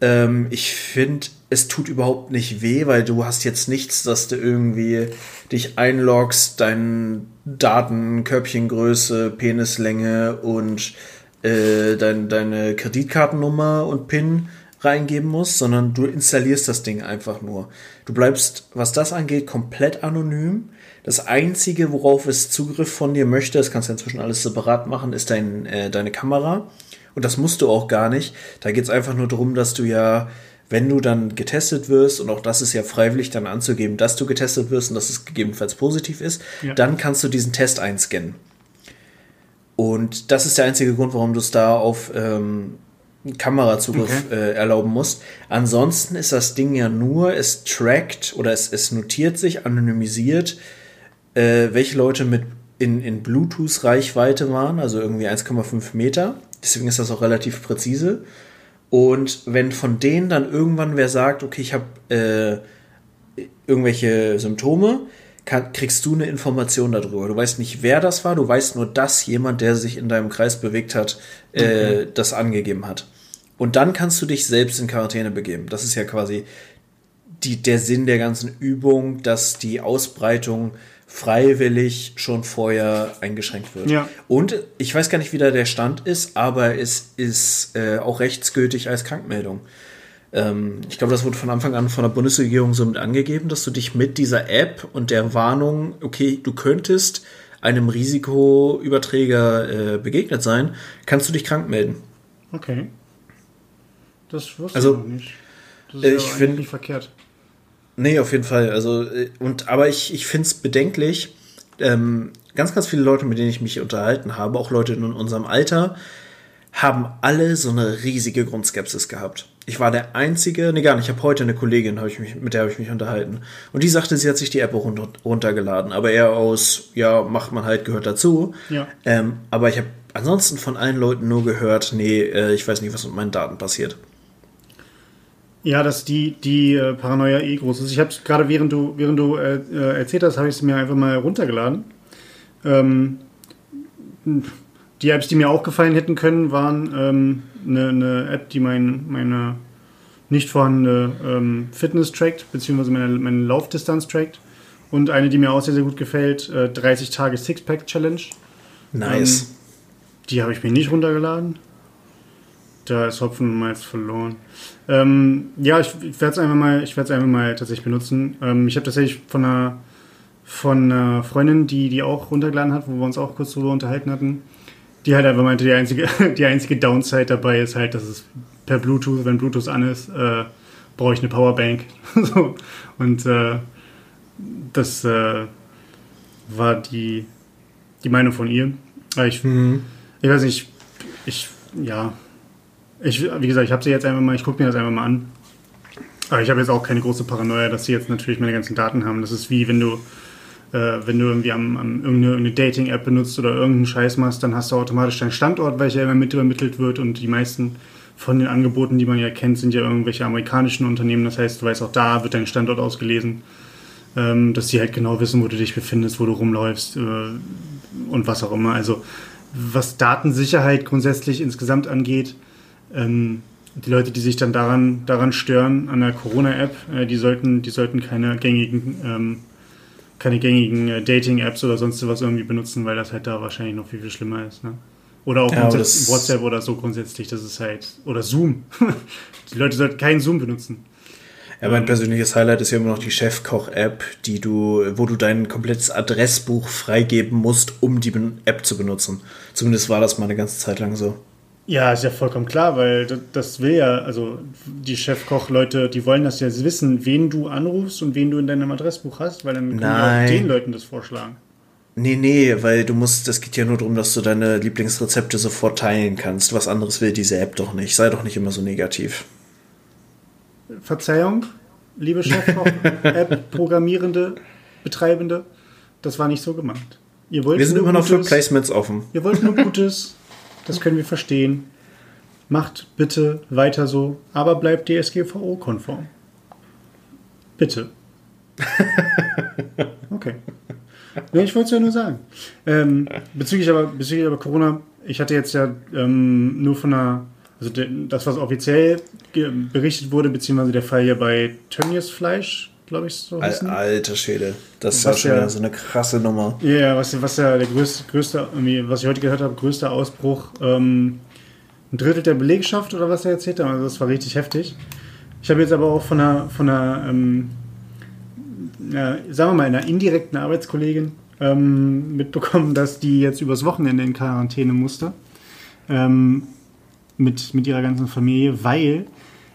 Ähm, ich finde, es tut überhaupt nicht weh, weil du hast jetzt nichts, dass du irgendwie dich einloggst, deine Daten, Körbchengröße, Penislänge und äh, dein, deine Kreditkartennummer und PIN reingeben musst, sondern du installierst das Ding einfach nur. Du bleibst, was das angeht, komplett anonym. Das Einzige, worauf es Zugriff von dir möchte, das kannst du inzwischen alles separat machen, ist dein, äh, deine Kamera. Und das musst du auch gar nicht. Da geht es einfach nur darum, dass du ja, wenn du dann getestet wirst, und auch das ist ja freiwillig dann anzugeben, dass du getestet wirst und dass es gegebenenfalls positiv ist, ja. dann kannst du diesen Test einscannen. Und das ist der einzige Grund, warum du es da auf ähm, Kamerazugriff okay. äh, erlauben musst. Ansonsten ist das Ding ja nur, es trackt oder es, es notiert sich, anonymisiert, äh, welche Leute mit in, in Bluetooth-Reichweite waren, also irgendwie 1,5 Meter. Deswegen ist das auch relativ präzise. Und wenn von denen dann irgendwann wer sagt, okay, ich habe äh, irgendwelche Symptome, kann, kriegst du eine Information darüber. Du weißt nicht, wer das war, du weißt nur, dass jemand, der sich in deinem Kreis bewegt hat, äh, okay. das angegeben hat. Und dann kannst du dich selbst in Quarantäne begeben. Das ist ja quasi die, der Sinn der ganzen Übung, dass die Ausbreitung freiwillig schon vorher eingeschränkt wird. Ja. Und ich weiß gar nicht, wie da der Stand ist, aber es ist äh, auch rechtsgültig als Krankmeldung. Ähm, ich glaube, das wurde von Anfang an von der Bundesregierung so mit angegeben, dass du dich mit dieser App und der Warnung, okay, du könntest einem Risikoüberträger äh, begegnet sein, kannst du dich krank melden. Okay. Das wusste also, ich noch nicht. Das ist äh, ich ja finde verkehrt. Nee, auf jeden Fall. Also, äh, und, aber ich, ich finde es bedenklich. Ähm, ganz, ganz viele Leute, mit denen ich mich unterhalten habe, auch Leute in unserem Alter, haben alle so eine riesige Grundskepsis gehabt. Ich war der Einzige, nee, gar nicht, ich habe heute eine Kollegin, hab ich mich, mit der habe ich mich unterhalten. Und die sagte, sie hat sich die App runter, runtergeladen, aber eher aus, ja, macht man halt, gehört dazu. Ja. Ähm, aber ich habe ansonsten von allen Leuten nur gehört, nee, äh, ich weiß nicht, was mit meinen Daten passiert. Ja, dass die, die äh, Paranoia eh groß ist. Ich habe es gerade während du, während du äh, äh erzählt hast, habe ich es mir einfach mal runtergeladen. Ähm, die Apps, die mir auch gefallen hätten können, waren ähm, eine, eine, App, die mein, meine nicht vorhandene ähm, Fitness trackt, beziehungsweise meine, meine Laufdistanz trackt. Und eine, die mir auch sehr, sehr gut gefällt, äh, 30 Tage Sixpack Challenge. Nice. Ähm, die habe ich mir nicht runtergeladen. Da ist Hopfen und Malz verloren. Ähm, ja, ich, ich werde es einfach mal, ich werde es einfach mal tatsächlich benutzen. Ähm, ich habe tatsächlich von einer, von einer Freundin, die die auch runtergeladen hat, wo wir uns auch kurz drüber unterhalten hatten, die halt einfach meinte, die einzige, die einzige Downside dabei ist halt, dass es per Bluetooth, wenn Bluetooth an ist, äh, brauche ich eine Powerbank. so. Und äh, das äh, war die, die Meinung von ihr. Ich, mhm. ich weiß nicht, ich, ja, ich, wie gesagt, ich habe sie jetzt einfach mal, ich gucke mir das einfach mal an. Aber ich habe jetzt auch keine große Paranoia, dass sie jetzt natürlich meine ganzen Daten haben. Das ist wie wenn du, äh, wenn du irgendwie am, am irgendeine, irgendeine Dating-App benutzt oder irgendeinen Scheiß machst, dann hast du automatisch deinen Standort, welcher immer mit übermittelt wird und die meisten von den Angeboten, die man ja kennt, sind ja irgendwelche amerikanischen Unternehmen. Das heißt, du weißt auch da wird dein Standort ausgelesen, ähm, dass die halt genau wissen, wo du dich befindest, wo du rumläufst äh, und was auch immer. Also was Datensicherheit grundsätzlich insgesamt angeht, ähm, die Leute, die sich dann daran, daran stören, an der Corona-App, äh, die, sollten, die sollten keine gängigen, ähm, keine gängigen äh, Dating-Apps oder sonst was irgendwie benutzen, weil das halt da wahrscheinlich noch viel, viel schlimmer ist. Ne? Oder auch ja, WhatsApp oder so grundsätzlich, das ist halt. Oder Zoom. die Leute sollten keinen Zoom benutzen. Ja, mein persönliches Highlight ist ja immer noch die Chefkoch-App, die du, wo du dein komplettes Adressbuch freigeben musst, um die App zu benutzen. Zumindest war das mal eine ganze Zeit lang so. Ja, ist ja vollkommen klar, weil das will ja, also die Chefkoch-Leute, die wollen das ja wissen, wen du anrufst und wen du in deinem Adressbuch hast, weil dann können Nein. auch den Leuten das vorschlagen. Nee, nee, weil du musst, das geht ja nur darum, dass du deine Lieblingsrezepte sofort teilen kannst. Was anderes will diese App doch nicht. Sei doch nicht immer so negativ. Verzeihung, liebe Chefkoch-App-Programmierende, Betreibende, das war nicht so gemeint. Ihr wollt wir sind immer noch Gutes, für Placements offen. Ihr wollt nur Gutes. Das können wir verstehen. Macht bitte weiter so, aber bleibt DSGVO-konform. Bitte. Okay. Ja, ich wollte es ja nur sagen. Ähm, bezüglich, aber, bezüglich aber Corona, ich hatte jetzt ja ähm, nur von einer, also das, was offiziell berichtet wurde, beziehungsweise der Fall hier bei Tönnies Fleisch, glaube ich, so Al Alter Schäde. Das ist ja schon so eine krasse Nummer. Ja, yeah, was, was ja der größte, größte was ich heute gehört habe, größter Ausbruch, ähm, ein Drittel der Belegschaft oder was er erzählt hat. Also das war richtig heftig. Ich habe jetzt aber auch von einer, von einer ähm, ja, sagen wir mal, einer indirekten Arbeitskollegin ähm, mitbekommen, dass die jetzt übers Wochenende in Quarantäne musste. Ähm, mit, mit ihrer ganzen Familie, weil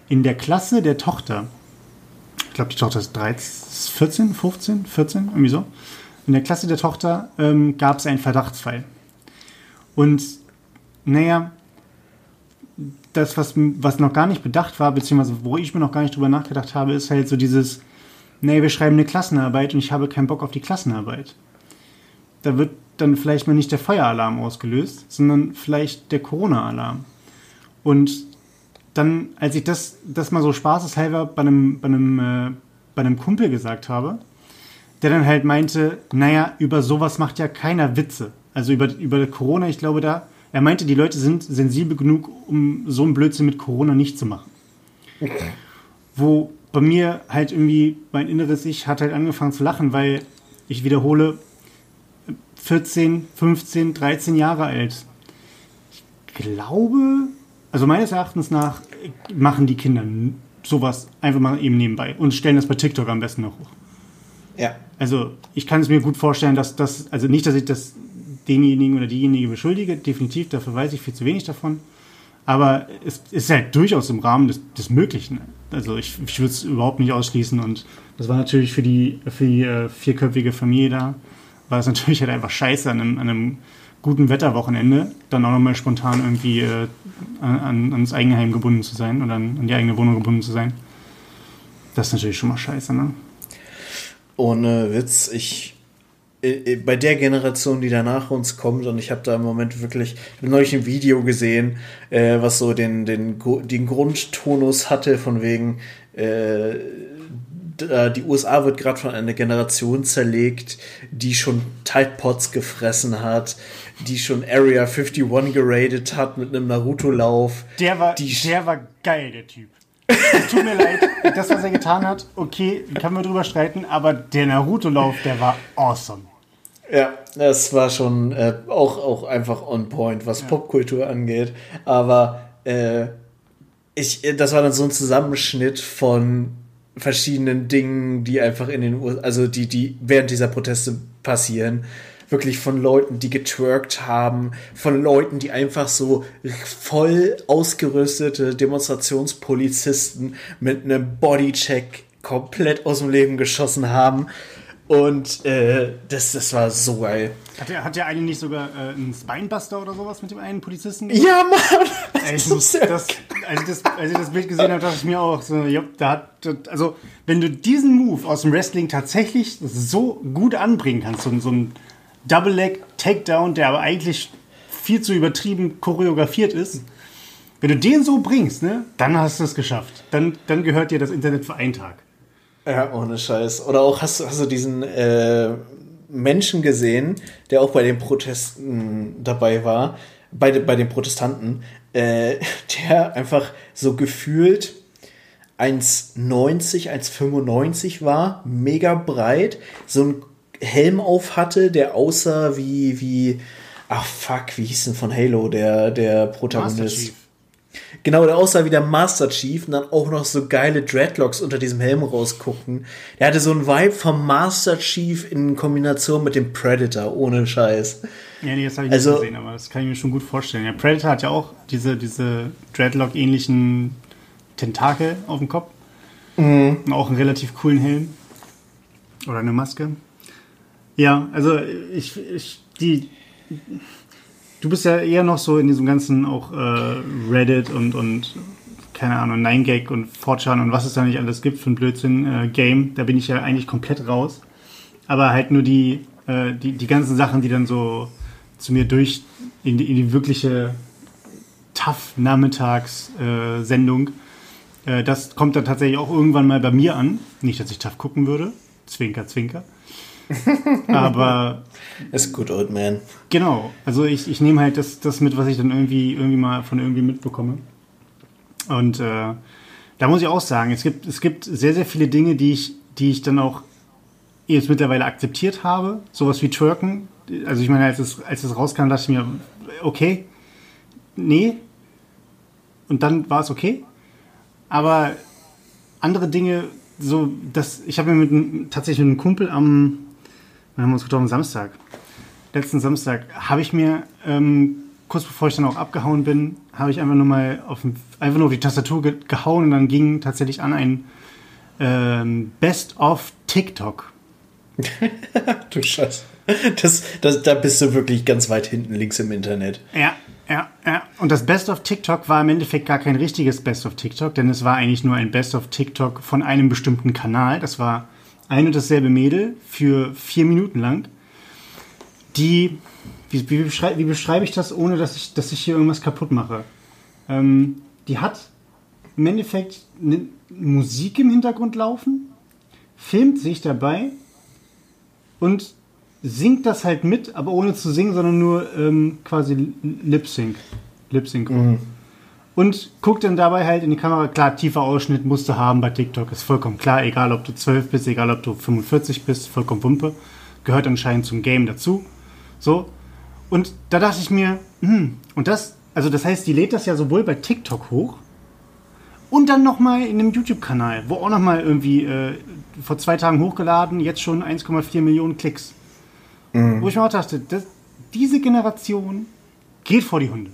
in der Klasse der Tochter, ich glaube, die Tochter ist 13, 14, 15, 14, irgendwie so. In der Klasse der Tochter ähm, gab es einen Verdachtsfall. Und naja, das, was, was noch gar nicht bedacht war, beziehungsweise wo ich mir noch gar nicht drüber nachgedacht habe, ist halt so dieses, nee, wir schreiben eine Klassenarbeit und ich habe keinen Bock auf die Klassenarbeit. Da wird dann vielleicht mal nicht der Feueralarm ausgelöst, sondern vielleicht der Corona-Alarm. Und dann, als ich das, das mal so spaßeshalber bei einem, bei, einem, äh, bei einem Kumpel gesagt habe, der dann halt meinte, naja, über sowas macht ja keiner Witze. Also über, über Corona, ich glaube da, er meinte, die Leute sind sensibel genug, um so einen Blödsinn mit Corona nicht zu machen. Okay. Wo bei mir halt irgendwie mein inneres Ich hat halt angefangen zu lachen, weil ich wiederhole, 14, 15, 13 Jahre alt. Ich glaube, also meines Erachtens nach machen die Kinder sowas einfach mal eben nebenbei und stellen das bei TikTok am besten noch hoch. Ja. Also ich kann es mir gut vorstellen, dass das, also nicht, dass ich das denjenigen oder diejenige beschuldige, definitiv, dafür weiß ich viel zu wenig davon. Aber es ist halt durchaus im Rahmen des, des Möglichen. Also ich, ich würde es überhaupt nicht ausschließen. Und das war natürlich für die, für die äh, vierköpfige Familie da, war es natürlich halt einfach scheiße an einem, an einem guten Wetterwochenende, dann auch nochmal spontan irgendwie äh, an, ans Eigenheim gebunden zu sein oder an, an die eigene Wohnung gebunden zu sein. Das ist natürlich schon mal scheiße, ne? Ohne Witz, ich äh, bei der Generation, die danach uns kommt, und ich habe da im Moment wirklich neulich ein Video gesehen, äh, was so den, den, den Grundtonus hatte, von wegen, äh, die USA wird gerade von einer Generation zerlegt, die schon Tide Pods gefressen hat, die schon Area 51 geradet hat mit einem Naruto-Lauf. Der war, der war geil, der Typ. Es tut mir leid, das, was er getan hat, okay, kann man drüber streiten, aber der Naruto-Lauf, der war awesome. Ja, das war schon äh, auch, auch einfach on point, was ja. Popkultur angeht. Aber äh, ich, das war dann so ein Zusammenschnitt von verschiedenen Dingen, die einfach in den USA, also die, die während dieser Proteste passieren. Wirklich von Leuten, die getwerkt haben, von Leuten, die einfach so voll ausgerüstete Demonstrationspolizisten mit einem Bodycheck komplett aus dem Leben geschossen haben. Und äh, das, das war so geil. Hat der, hat der eine nicht sogar äh, einen Spinebuster oder sowas mit dem einen Polizisten? Ja, Mann! Ey, ich das, als, ich das, als ich das Bild gesehen habe, dachte ich mir auch so, ja, da hat, also, wenn du diesen Move aus dem Wrestling tatsächlich so gut anbringen kannst, so, so ein Double-Leg-Takedown, der aber eigentlich viel zu übertrieben choreografiert ist, wenn du den so bringst, ne, dann hast du es geschafft. Dann, dann gehört dir das Internet für einen Tag. Ja, ohne Scheiß. Oder auch hast, hast du diesen äh, Menschen gesehen, der auch bei den Protesten dabei war, bei, bei den Protestanten, äh, der einfach so gefühlt 1,90, 1,95 war, mega breit, so ein Helm auf hatte, der aussah wie, wie, ach fuck, wie hieß denn von Halo, der, der Protagonist? Genau, der aussah wie der Master Chief und dann auch noch so geile Dreadlocks unter diesem Helm rausguckten. Der hatte so einen Vibe vom Master Chief in Kombination mit dem Predator, ohne Scheiß. Ja, nee, das habe ich also, nicht gesehen, aber das kann ich mir schon gut vorstellen. Ja, Predator hat ja auch diese, diese Dreadlock-ähnlichen Tentakel auf dem Kopf. Mhm. Und auch einen relativ coolen Helm. Oder eine Maske. Ja, also ich, ich die Du bist ja eher noch so in diesem ganzen auch äh, Reddit und, und keine Ahnung, 9gag und 4chan und was es da nicht alles gibt für ein Blödsinn äh. Da bin ich ja eigentlich komplett raus. Aber halt nur die, äh, die, die ganzen Sachen, die dann so zu mir durch in die, in die wirkliche Tough-Nachmittags-Sendung, äh, das kommt dann tatsächlich auch irgendwann mal bei mir an. Nicht, dass ich Tough gucken würde. Zwinker, zwinker. Aber. Ist gut, Old Man. Genau. Also ich, ich nehme halt das, das mit, was ich dann irgendwie, irgendwie mal von irgendwie mitbekomme. Und äh, da muss ich auch sagen, es gibt, es gibt sehr, sehr viele Dinge, die ich, die ich dann auch jetzt mittlerweile akzeptiert habe. Sowas wie Twerken. Also ich meine, als es, als es rauskam, dachte ich mir, okay, nee. Und dann war es okay. Aber andere Dinge, so, das, ich habe mir mit, tatsächlich mit einem Kumpel am, wir haben uns getroffen Samstag. Letzten Samstag habe ich mir, ähm, kurz bevor ich dann auch abgehauen bin, habe ich einfach nur mal auf, einfach nur auf die Tastatur ge gehauen und dann ging tatsächlich an ein ähm, Best of TikTok. du Scheiße. Das, das, da bist du wirklich ganz weit hinten links im Internet. Ja, ja, ja. Und das Best of TikTok war im Endeffekt gar kein richtiges Best of TikTok, denn es war eigentlich nur ein Best of TikTok von einem bestimmten Kanal. Das war ein und dasselbe Mädel für vier Minuten lang, die, wie, wie, beschrei wie beschreibe ich das, ohne dass ich, dass ich hier irgendwas kaputt mache? Ähm, die hat im Endeffekt eine Musik im Hintergrund laufen, filmt sich dabei und singt das halt mit, aber ohne zu singen, sondern nur ähm, quasi Lip-Sync. Lip-Sync. Mhm und guckt dann dabei halt in die Kamera. Klar, tiefer Ausschnitt musst du haben bei TikTok, ist vollkommen klar. Egal, ob du 12 bist, egal, ob du 45 bist, vollkommen Wumpe. Gehört anscheinend zum Game dazu. So. Und da dachte ich mir, hm, und das, also das heißt, die lädt das ja sowohl bei TikTok hoch und dann nochmal in einem YouTube-Kanal, wo auch nochmal irgendwie äh, vor zwei Tagen hochgeladen, jetzt schon 1,4 Millionen Klicks. Mhm. Wo ich mir auch dachte, das, diese Generation geht vor die Hunde.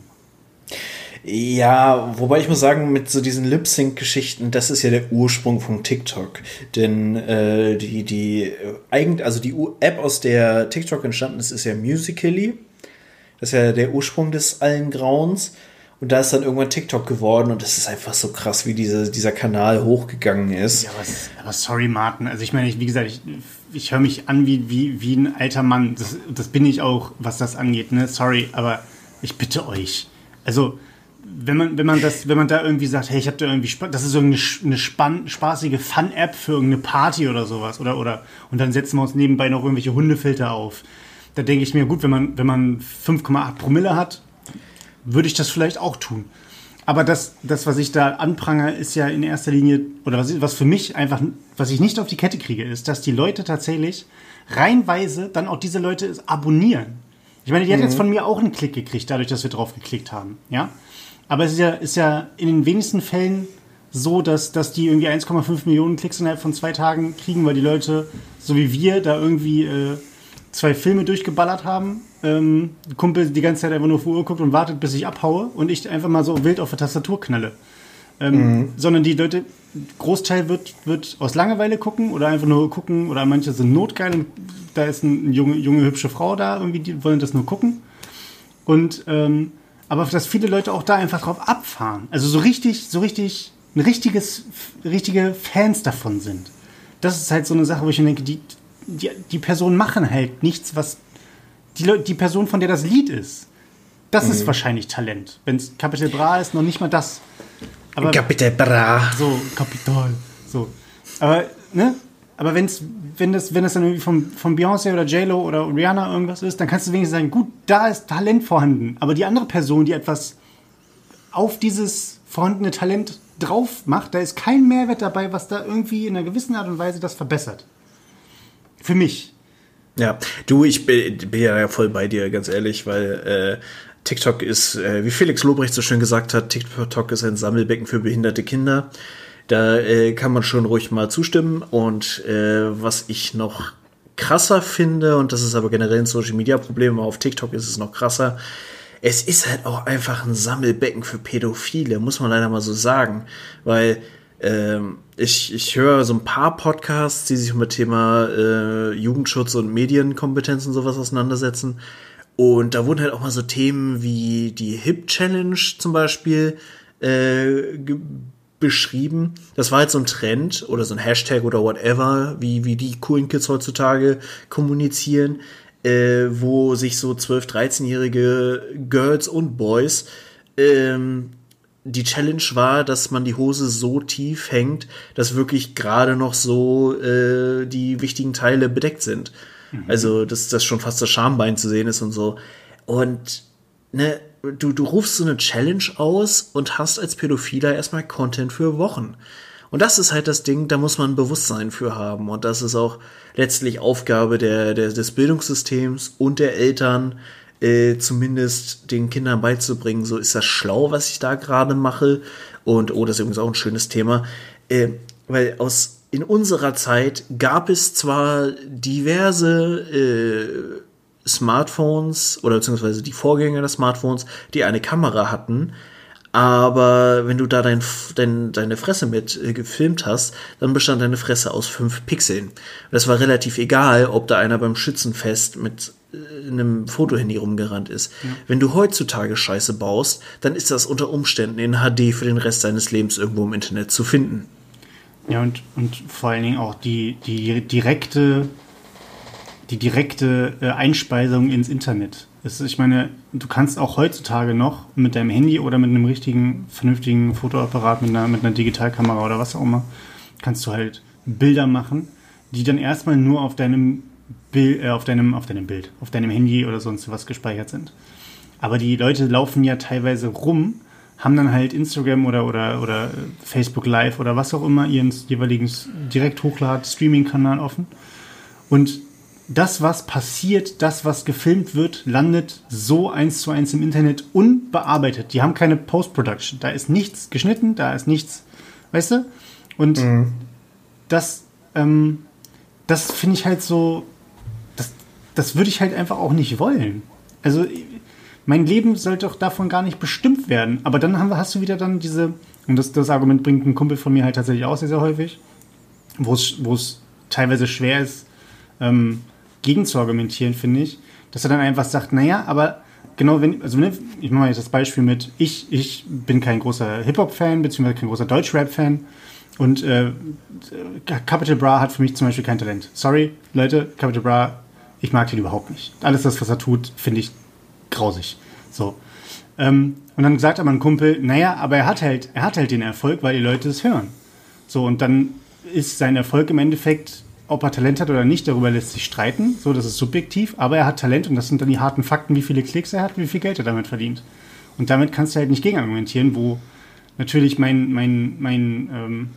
Ja, wobei ich muss sagen, mit so diesen Lip-Sync-Geschichten, das ist ja der Ursprung von TikTok. Denn äh, die, die, äh, eigentlich, also die App, aus der TikTok entstanden ist, ist ja Musically. Das ist ja der Ursprung des allen Grauens. Und da ist dann irgendwann TikTok geworden und es ist einfach so krass, wie diese, dieser Kanal hochgegangen ist. Ja, aber, aber sorry, Martin. Also ich meine, ich, wie gesagt, ich, ich höre mich an wie, wie, wie ein alter Mann. Das, das bin ich auch, was das angeht. Ne? Sorry, aber ich bitte euch. Also, wenn man, wenn man das, wenn man da irgendwie sagt, hey, ich habe da irgendwie das ist so eine, eine spann, spaßige Fun-App für irgendeine Party oder sowas, oder, oder, und dann setzen wir uns nebenbei noch irgendwelche Hundefilter auf. Da denke ich mir, gut, wenn man, wenn man 5,8 Promille hat, würde ich das vielleicht auch tun. Aber das, das, was ich da anprangere, ist ja in erster Linie, oder was, was für mich einfach, was ich nicht auf die Kette kriege, ist, dass die Leute tatsächlich reinweise dann auch diese Leute abonnieren. Ich meine, die mhm. hat jetzt von mir auch einen Klick gekriegt, dadurch, dass wir drauf geklickt haben. Ja? Aber es ist ja, ist ja in den wenigsten Fällen so, dass, dass die irgendwie 1,5 Millionen Klicks innerhalb von zwei Tagen kriegen, weil die Leute, so wie wir, da irgendwie äh, zwei Filme durchgeballert haben. Ähm, Kumpel die ganze Zeit einfach nur auf die Uhr guckt und wartet, bis ich abhaue und ich einfach mal so wild auf der Tastatur knalle. Ähm, mhm. Sondern die Leute, Großteil wird, wird aus Langeweile gucken oder einfach nur gucken oder manche sind notgeil und da ist eine junge, junge hübsche Frau da, irgendwie, die wollen das nur gucken. Und ähm, aber dass viele Leute auch da einfach drauf abfahren. Also so richtig, so richtig, ein richtiges, richtige Fans davon sind. Das ist halt so eine Sache, wo ich mir denke, die, die, die Personen machen halt nichts, was die, die Person, von der das Lied ist. Das mhm. ist wahrscheinlich Talent. Wenn es Capital Bra ist, noch nicht mal das. Aber, Capital Bra. So, Kapital. So. Aber, ne? Aber wenn's, wenn, das, wenn das dann irgendwie von, von Beyoncé oder J-Lo oder Rihanna irgendwas ist, dann kannst du wenigstens sagen, gut, da ist Talent vorhanden. Aber die andere Person, die etwas auf dieses vorhandene Talent drauf macht, da ist kein Mehrwert dabei, was da irgendwie in einer gewissen Art und Weise das verbessert. Für mich. Ja, du, ich bin, bin ja voll bei dir, ganz ehrlich, weil äh, TikTok ist, äh, wie Felix Lobrecht so schön gesagt hat, TikTok ist ein Sammelbecken für behinderte Kinder. Da äh, kann man schon ruhig mal zustimmen. Und äh, was ich noch krasser finde, und das ist aber generell ein Social Media Problem, aber auf TikTok ist es noch krasser, es ist halt auch einfach ein Sammelbecken für Pädophile, muss man leider mal so sagen. Weil ähm, ich, ich höre so ein paar Podcasts, die sich mit Thema äh, Jugendschutz und Medienkompetenz und sowas auseinandersetzen. Und da wurden halt auch mal so Themen wie die Hip Challenge zum Beispiel äh, beschrieben. Das war halt so ein Trend oder so ein Hashtag oder whatever, wie, wie die coolen Kids heutzutage kommunizieren, äh, wo sich so 12-, 13-jährige Girls und Boys ähm, die Challenge war, dass man die Hose so tief hängt, dass wirklich gerade noch so äh, die wichtigen Teile bedeckt sind. Mhm. Also, dass das schon fast das Schambein zu sehen ist und so. Und ne, du, du rufst so eine Challenge aus und hast als Pädophiler erstmal Content für Wochen. Und das ist halt das Ding, da muss man ein Bewusstsein für haben. Und das ist auch letztlich Aufgabe der, der, des Bildungssystems und der Eltern, äh, zumindest den Kindern beizubringen, so ist das schlau, was ich da gerade mache. Und, oh, das ist übrigens auch ein schönes Thema. Äh, weil aus in unserer Zeit gab es zwar diverse äh, Smartphones oder beziehungsweise die Vorgänger des Smartphones, die eine Kamera hatten. Aber wenn du da dein, dein, deine Fresse mit äh, gefilmt hast, dann bestand deine Fresse aus fünf Pixeln. Das war relativ egal, ob da einer beim Schützenfest mit äh, einem Fotohandy rumgerannt ist. Ja. Wenn du heutzutage Scheiße baust, dann ist das unter Umständen in HD für den Rest deines Lebens irgendwo im Internet zu finden. Ja, und, und vor allen Dingen auch die, die direkte die direkte äh, Einspeisung ins Internet. Ist, ich meine, du kannst auch heutzutage noch mit deinem Handy oder mit einem richtigen, vernünftigen Fotoapparat, mit einer, mit einer Digitalkamera oder was auch immer, kannst du halt Bilder machen, die dann erstmal nur auf deinem, Bild, äh, auf deinem, auf deinem Bild, auf deinem Handy oder sonst was gespeichert sind. Aber die Leute laufen ja teilweise rum, haben dann halt Instagram oder, oder, oder Facebook Live oder was auch immer ihren jeweiligen direkt hochlad Streaming-Kanal offen. Und das, was passiert, das, was gefilmt wird, landet so eins zu eins im Internet unbearbeitet. Die haben keine Post-Production. Da ist nichts geschnitten, da ist nichts, weißt du? Und mhm. das, ähm, das finde ich halt so, das, das würde ich halt einfach auch nicht wollen. Also, mein Leben sollte doch davon gar nicht bestimmt werden. Aber dann haben, hast du wieder dann diese, und das, das Argument bringt ein Kumpel von mir halt tatsächlich auch sehr, sehr häufig, wo es teilweise schwer ist, ähm, gegen zu argumentieren, finde ich, dass er dann einfach sagt, naja, aber genau, wenn, also ne, ich mache mal jetzt das Beispiel mit, ich, ich bin kein großer Hip-Hop-Fan, beziehungsweise kein großer Deutsch-Rap-Fan. Und äh, Capital Bra hat für mich zum Beispiel kein Talent. Sorry, Leute, Capital Bra, ich mag den überhaupt nicht. Alles das, was er tut, finde ich grausig. So. Ähm, und dann sagt aber ein Kumpel, naja, aber er hat halt, er hat halt den Erfolg, weil die Leute es hören. So, und dann ist sein Erfolg im Endeffekt, ob er Talent hat oder nicht, darüber lässt sich streiten. So, das ist subjektiv, aber er hat Talent und das sind dann die harten Fakten, wie viele Klicks er hat, wie viel Geld er damit verdient. Und damit kannst du halt nicht gegenargumentieren, wo natürlich mein, mein, mein, ähm,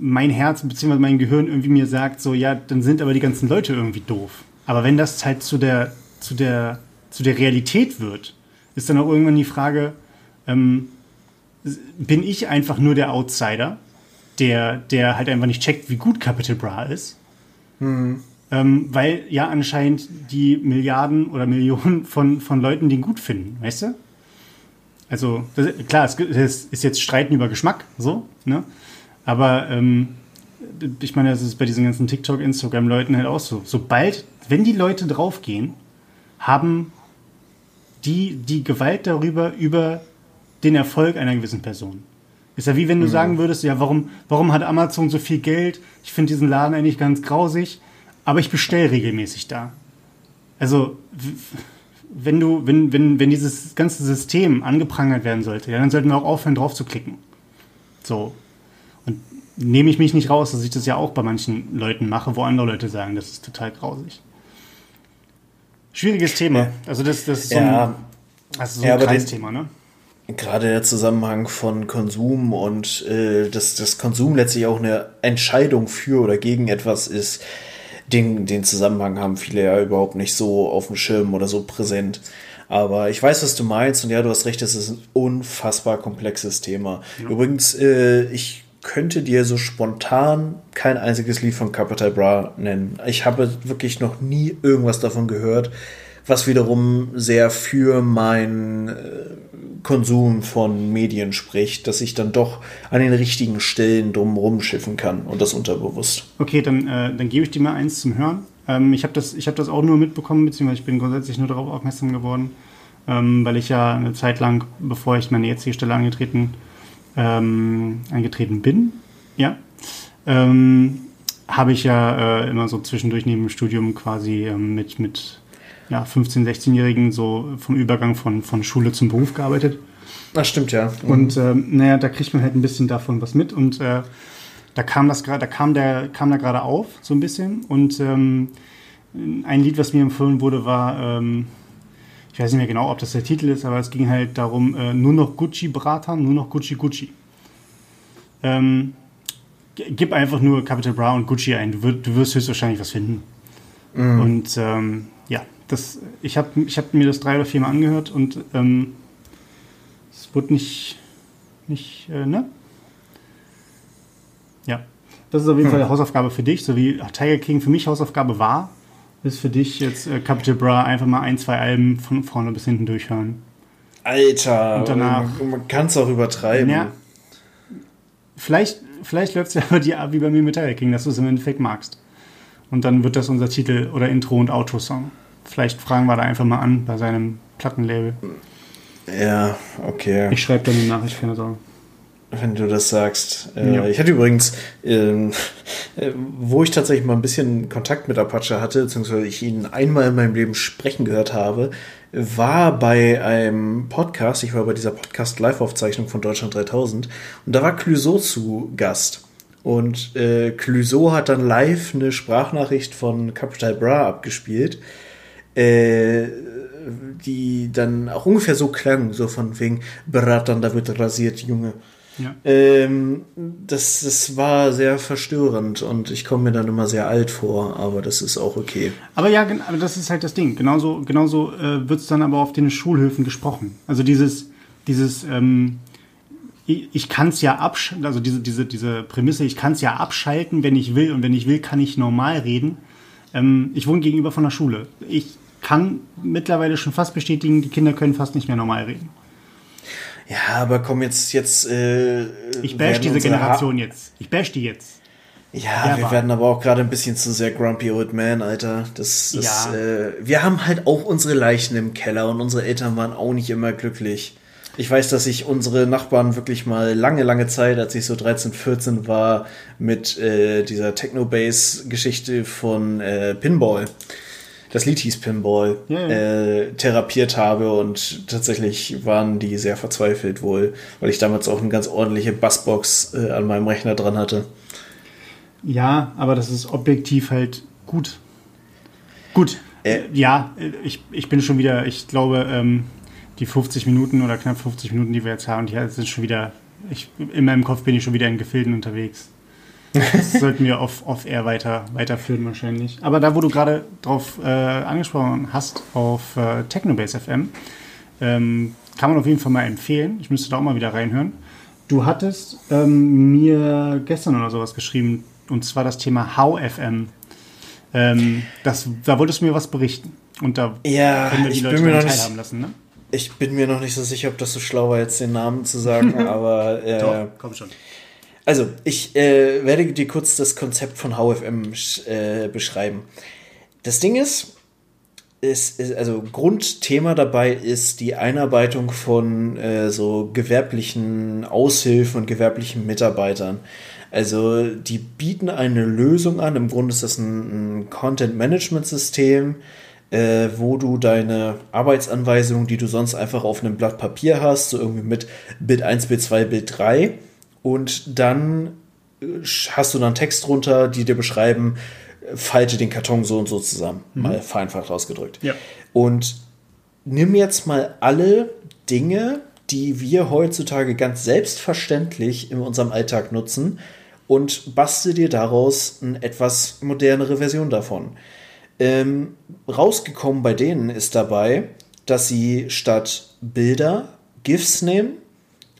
mein Herz bzw. mein Gehirn irgendwie mir sagt, so, ja, dann sind aber die ganzen Leute irgendwie doof. Aber wenn das halt zu der, zu der, zu der Realität wird, ist dann auch irgendwann die Frage, ähm, bin ich einfach nur der Outsider, der, der halt einfach nicht checkt, wie gut Capital Bra ist? Mhm. Ähm, weil ja anscheinend die Milliarden oder Millionen von, von Leuten den gut finden, weißt du? Also, das, klar, es, es ist jetzt Streiten über Geschmack, so, ne? Aber ähm, ich meine, das ist bei diesen ganzen TikTok, Instagram-Leuten halt auch so. Sobald, wenn die Leute draufgehen, haben die die Gewalt darüber, über den Erfolg einer gewissen Person. Ist ja wie wenn du mhm. sagen würdest, ja, warum, warum hat Amazon so viel Geld? Ich finde diesen Laden eigentlich ganz grausig, aber ich bestelle regelmäßig da. Also, wenn du, wenn, wenn, wenn dieses ganze System angeprangert werden sollte, ja, dann sollten wir auch aufhören, drauf zu klicken. So, nehme ich mich nicht raus, dass ich das ja auch bei manchen Leuten mache, wo andere Leute sagen, das ist total grausig. Schwieriges Thema. Also das, das ist so ja, ein, das ist so ein ja, Kreisthema, ne? Gerade der Zusammenhang von Konsum und äh, dass das Konsum letztlich auch eine Entscheidung für oder gegen etwas ist, den, den Zusammenhang haben viele ja überhaupt nicht so auf dem Schirm oder so präsent. Aber ich weiß, was du meinst und ja, du hast recht, es ist ein unfassbar komplexes Thema. Ja. Übrigens, äh, ich könnte dir so spontan kein einziges Lied von Capital Bra nennen. Ich habe wirklich noch nie irgendwas davon gehört, was wiederum sehr für meinen äh, Konsum von Medien spricht, dass ich dann doch an den richtigen Stellen drum schiffen kann und das unterbewusst. Okay, dann, äh, dann gebe ich dir mal eins zum Hören. Ähm, ich habe das, hab das auch nur mitbekommen, beziehungsweise ich bin grundsätzlich nur darauf aufmerksam geworden, ähm, weil ich ja eine Zeit lang, bevor ich meine jetzige Stelle angetreten ähm, eingetreten bin, ja, ähm, habe ich ja äh, immer so zwischendurch neben dem Studium quasi ähm, mit, mit ja, 15-, 16-Jährigen so vom Übergang von, von Schule zum Beruf gearbeitet. Das stimmt, ja. Mhm. Und ähm, naja, da kriegt man halt ein bisschen davon was mit und äh, da kam das gerade, da kam der, kam da gerade auf, so ein bisschen. Und ähm, ein Lied, was mir empfohlen wurde, war ähm, ich weiß nicht mehr genau, ob das der Titel ist, aber es ging halt darum, äh, nur noch Gucci Bratan, nur noch Gucci Gucci. Ähm, gib einfach nur Capital Bra und Gucci ein, du, wirst, du wirst höchstwahrscheinlich was finden. Mhm. Und ähm, ja, das, ich habe ich hab mir das drei oder vier Mal angehört und ähm, es wurde nicht, nicht äh, ne? Ja, das ist auf jeden mhm. Fall Hausaufgabe für dich, so wie Tiger King für mich Hausaufgabe war, ist für dich jetzt äh, Capital Bra einfach mal ein, zwei Alben von vorne bis hinten durchhören. Alter, und danach, man kann es auch übertreiben. Ja, vielleicht vielleicht läuft es ja bei dir ab wie bei mir mit Tiger King, dass du es im Endeffekt magst. Und dann wird das unser Titel oder Intro und Outro-Song. Vielleicht fragen wir da einfach mal an bei seinem Plattenlabel. Ja, okay. Ich schreibe dann eine Nachricht, keine Sorge. Wenn du das sagst. Äh, ja. Ich hatte übrigens, ähm, äh, wo ich tatsächlich mal ein bisschen Kontakt mit Apache hatte, beziehungsweise ich ihn einmal in meinem Leben sprechen gehört habe, war bei einem Podcast, ich war bei dieser Podcast-Live-Aufzeichnung von Deutschland 3000 und da war Clouseau zu Gast. Und äh, Clouseau hat dann live eine Sprachnachricht von Capital Bra abgespielt, äh, die dann auch ungefähr so klang, so von wegen, Bratan, da wird rasiert, Junge. Ja. Ähm, das, das war sehr verstörend und ich komme mir dann immer sehr alt vor, aber das ist auch okay. Aber ja, aber das ist halt das Ding. Genauso, genauso äh, wird es dann aber auf den Schulhöfen gesprochen. Also dieses, dieses, ähm, ich, ich kann es ja abschalten, also diese, diese, diese Prämisse, ich kann es ja abschalten, wenn ich will und wenn ich will, kann ich normal reden. Ähm, ich wohne gegenüber von der Schule. Ich kann mittlerweile schon fast bestätigen, die Kinder können fast nicht mehr normal reden. Ja, aber komm jetzt, jetzt. Äh, ich bash diese Generation ha jetzt. Ich bash die jetzt. Ja, wir werden aber auch gerade ein bisschen zu sehr grumpy old man, Alter. Das, das ja. äh, wir haben halt auch unsere Leichen im Keller und unsere Eltern waren auch nicht immer glücklich. Ich weiß, dass ich unsere Nachbarn wirklich mal lange, lange Zeit, als ich so 13, 14 war, mit äh, dieser Techno-Bass-Geschichte von äh, Pinball, das Lied hieß Pinball, ja, ja. Äh, therapiert habe und tatsächlich waren die sehr verzweifelt wohl, weil ich damals auch eine ganz ordentliche Bassbox äh, an meinem Rechner dran hatte. Ja, aber das ist objektiv halt gut. Gut. Äh, ja, ich, ich bin schon wieder, ich glaube, ähm, die 50 Minuten oder knapp 50 Minuten, die wir jetzt haben, die sind schon wieder, ich, in meinem Kopf bin ich schon wieder in Gefilden unterwegs. Das sollten wir auf, auf Air weiter, weiterführen wahrscheinlich. Aber da, wo du gerade drauf äh, angesprochen hast, auf äh, Technobase FM, ähm, kann man auf jeden Fall mal empfehlen. Ich müsste da auch mal wieder reinhören. Du hattest ähm, mir gestern oder sowas geschrieben, und zwar das Thema How FM. Ähm, das, da wolltest du mir was berichten. Und da ja, können wir die Leute teilhaben nicht, lassen, ne? Ich bin mir noch nicht so sicher, ob das so schlau war, jetzt den Namen zu sagen, aber. Äh, Doch, komm schon. Also, ich äh, werde dir kurz das Konzept von HFM äh, beschreiben. Das Ding ist, ist, ist, also Grundthema dabei ist die Einarbeitung von äh, so gewerblichen Aushilfen und gewerblichen Mitarbeitern. Also die bieten eine Lösung an. Im Grunde ist das ein, ein Content-Management-System, äh, wo du deine Arbeitsanweisungen, die du sonst einfach auf einem Blatt Papier hast, so irgendwie mit Bit 1, Bit 2, Bit 3, und dann äh, hast du dann Text drunter, die dir beschreiben, falte den Karton so und so zusammen, mhm. mal vereinfacht ausgedrückt. Ja. Und nimm jetzt mal alle Dinge, die wir heutzutage ganz selbstverständlich in unserem Alltag nutzen und bastel dir daraus eine etwas modernere Version davon. Ähm, rausgekommen bei denen ist dabei, dass sie statt Bilder GIFs nehmen,